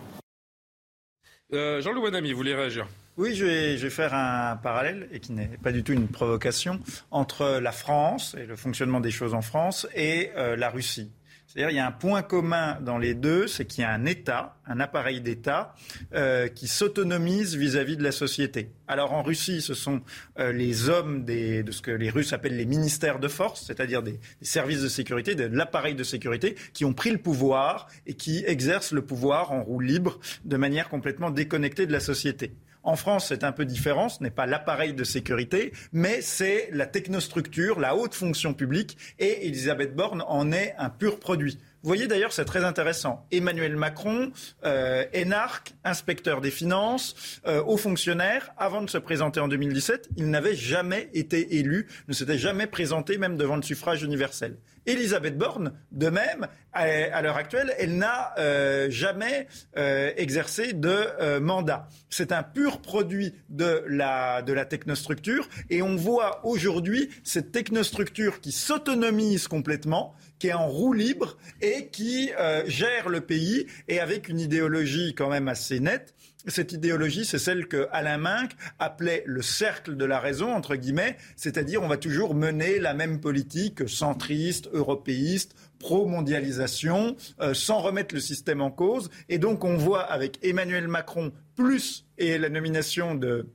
Euh, Jean-Louis Bonamy, vous voulez réagir? Oui, je vais, je vais, faire un parallèle, et qui n'est pas du tout une provocation, entre la France et le fonctionnement des choses en France et la Russie. C'est-à-dire il y a un point commun dans les deux, c'est qu'il y a un État, un appareil d'État euh, qui s'autonomise vis-à-vis de la société. Alors en Russie, ce sont euh, les hommes de ce que les Russes appellent les ministères de force, c'est-à-dire des, services de sécurité, de l'appareil de sécurité, qui ont pris le pouvoir et qui exercent le pouvoir en roue libre de manière complètement déconnectée de la société. En France, c'est un peu différent. Ce n'est pas l'appareil de sécurité, mais c'est la technostructure, la haute fonction publique. Et Elisabeth Borne en est un pur produit. Vous voyez d'ailleurs, c'est très intéressant. Emmanuel Macron, euh, énarque, inspecteur des finances, euh, haut fonctionnaire, avant de se présenter en 2017, il n'avait jamais été élu, ne s'était jamais présenté même devant le suffrage universel. Elisabeth Borne, de même, à, l'heure actuelle, elle n'a euh, jamais euh, exercé de euh, mandat. C'est un pur produit de la, de la technostructure et on voit aujourd'hui cette technostructure qui s'autonomise complètement qui est en roue libre et qui euh, gère le pays et avec une idéologie quand même assez nette. Cette idéologie, c'est celle que Alain Minck appelait le cercle de la raison, entre guillemets, c'est-à-dire on va toujours mener la même politique centriste, européiste, pro-mondialisation, euh, sans remettre le système en cause. Et donc on voit avec Emmanuel Macron plus et la nomination de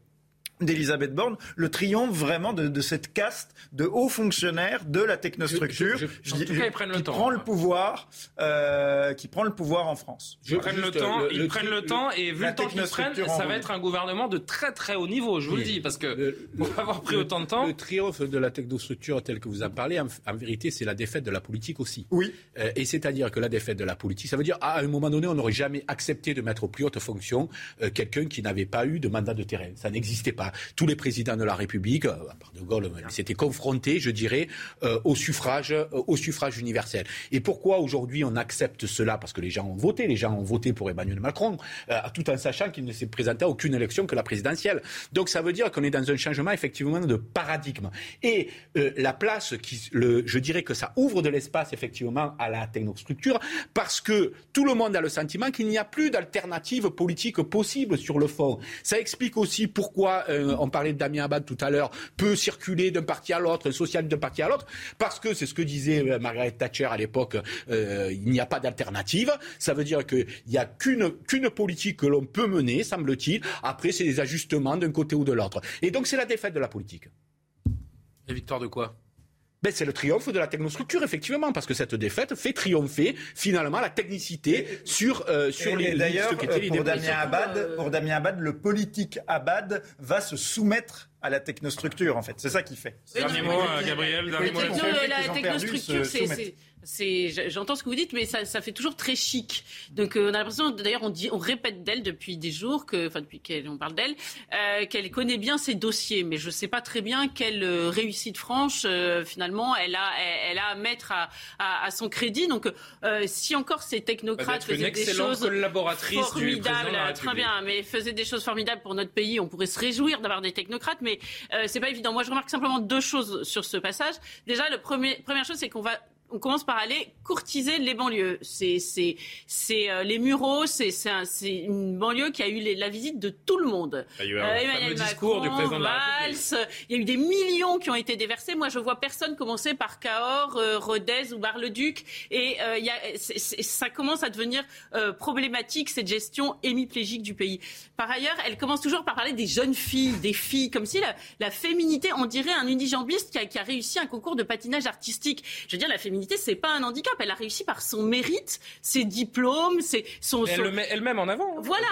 d'Elisabeth Borne, le triomphe vraiment de, cette caste de hauts fonctionnaires de la technostructure qui prend le pouvoir, euh, qui prend le pouvoir en France. Ils prennent le temps, ils prennent le temps et vu le temps qu'ils prennent, ça va être un gouvernement de très très haut niveau, je vous le dis, parce que pour avoir pris autant de temps. Le triomphe de la technostructure tel que vous en parlez, en, vérité, c'est la défaite de la politique aussi. Oui. Euh, et c'est-à-dire que la défaite de la politique, ça veut dire à un moment donné, on n'aurait jamais accepté de mettre aux plus hautes fonctions euh, quelqu'un qui n'avait pas eu de mandat de terrain. Ça n'existait pas tous les présidents de la République, euh, à part de Gaulle, s'étaient confrontés, je dirais, euh, au suffrage, euh, au suffrage universel. Et pourquoi aujourd'hui on accepte cela? Parce que les gens ont voté, les gens ont voté pour Emmanuel Macron, tout en sachant qu'il ne s'est présenté à aucune élection que la présidentielle. Donc ça veut dire qu'on est dans un changement effectivement de paradigme. Et la place, je dirais que ça ouvre de l'espace effectivement à la technostructure, parce que tout le monde a le sentiment qu'il n'y a plus d'alternative politique possible sur le fond. Ça explique aussi pourquoi on parlait de Damien Abad tout à l'heure, peut circuler d'un parti à l'autre, social d'un parti à l'autre, parce que c'est ce que disait euh, Margaret Thatcher à l'époque, euh, il n'y a pas d'alternative. Ça veut dire qu'il n'y a qu'une qu'une politique que l'on peut mener, semble-t-il. Après, c'est des ajustements d'un côté ou de l'autre. Et donc, c'est la défaite de la politique. Et victoire de quoi? Ben, c'est le triomphe de la technostructure, effectivement, parce que cette défaite fait triompher finalement la technicité sur, euh, sur les D'ailleurs, pour, Damien Abad, pour Damien Abad, le politique Abad va se soumettre à la technostructure, en fait. C'est ça qui fait. Dernier mot, Gabriel. Dernier mot. La technostructure, c'est j'entends ce que vous dites, mais ça, ça fait toujours très chic. Donc euh, on a l'impression, d'ailleurs, on dit, on répète d'elle depuis des jours, que, enfin depuis qu'on parle d'elle, euh, qu'elle connaît bien ses dossiers, mais je ne sais pas très bien quelle euh, réussite franche finalement elle a, elle, a à mettre à, à, son crédit. Donc si encore ces technocrates faisaient des choses formidables, très bien, mais faisaient des choses formidables pour notre pays, on pourrait se réjouir d'avoir des technocrates, mais c'est pas évident. Moi, je remarque simplement deux choses sur ce passage. Déjà, la première chose, c'est qu'on va on commence par aller courtiser les banlieues. C'est euh, les Mureaux, c'est une banlieue qui a eu la visite de tout le monde. Il y a eu un euh, Emmanuel du président de la Valls, il y a eu des millions qui ont été déversés. Moi, je vois personne commencer par Cahors, euh, Rodez ou Bar-le-Duc, et il y a, ça commence à devenir problématique cette gestion hémiplégique du pays. Par ailleurs, elle commence toujours par parler des jeunes filles, des filles, comme si la, la féminité, on dirait un unijambiste qui a, qui a réussi un concours de patinage artistique. Je veux dire, la féminité c'est pas un handicap. Elle a réussi par son mérite, ses diplômes, ses, son. Elle le met elle-même en avant. Voilà.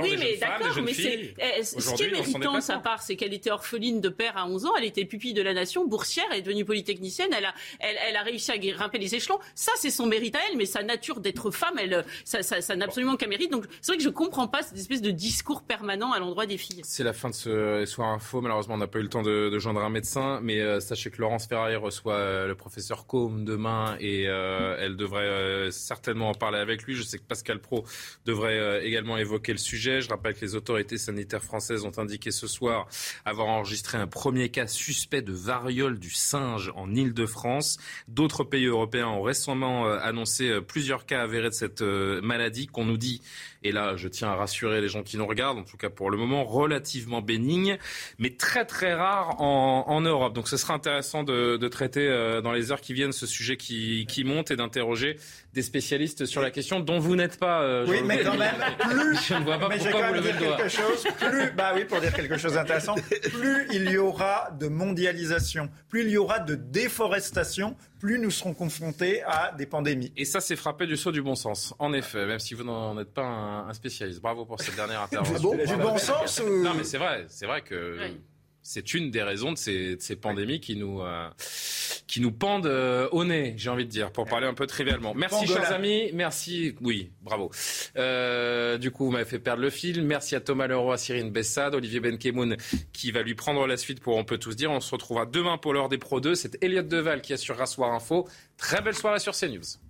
oui, mais d'accord. Mais c'est ce qui est méritant de sa part, c'est qu'elle était orpheline de père à 11 ans. Elle était pupille de la nation, boursière. Elle est devenue polytechnicienne. Elle a, elle, a réussi à grimper les échelons. Ça, c'est son mérite à elle. Mais sa nature d'être femme, elle, ça, ça, n'a absolument qu'un mérite. Donc, c'est vrai que je comprends pas cette espèce de discours permanent à l'endroit des filles. C'est la fin de ce soir info. Malheureusement, on n'a pas eu le temps de, de joindre un médecin, mais euh, sachez que Laurence Ferrari reçoit euh, le professeur Combe demain et euh, elle devrait euh, certainement en parler avec lui. Je sais que Pascal Pro devrait euh, également évoquer le sujet. Je rappelle que les autorités sanitaires françaises ont indiqué ce soir avoir enregistré un premier cas suspect de variole du singe en Île-de-France. D'autres pays européens ont récemment annoncé plusieurs cas avérés de cette maladie qu'on nous dit et là je tiens à rassurer les gens qui nous regardent, en tout cas pour le moment, relativement bénigne, mais très très rare en, en Europe. Donc ce sera intéressant de, de traiter euh, dans les heures qui viennent ce sujet qui, qui monte et d'interroger des spécialistes sur la question dont vous n'êtes pas. Euh, oui, mais quand même, plus. Je ne vois pas pourquoi vous levez le doigt. Quelque chose, plus, bah oui, pour dire quelque chose d'intéressant, plus il y aura de mondialisation, plus il y aura de déforestation, plus nous serons confrontés à des pandémies. Et ça, c'est frappé du saut du bon sens. En effet, même si vous n'en êtes pas un, spécialiste. Bravo pour cette dernière intervention. du bon sens ou... Non, mais c'est vrai, c'est vrai que c'est une des raisons de ces, pandémies qui nous, euh, qui nous pendent euh, au nez, j'ai envie de dire, pour parler un peu trivialement. Merci, chers amis. Merci. Oui, bravo. Euh, du coup, vous m'avez fait perdre le fil. Merci à Thomas Leroy, Cyrine Bessade, Olivier Benkemoun, qui va lui prendre la suite pour On peut tous dire. On se retrouvera demain pour l'heure des Pro 2. C'est Elliot Deval qui assurera Soir Info. Très belle soirée sur CNews.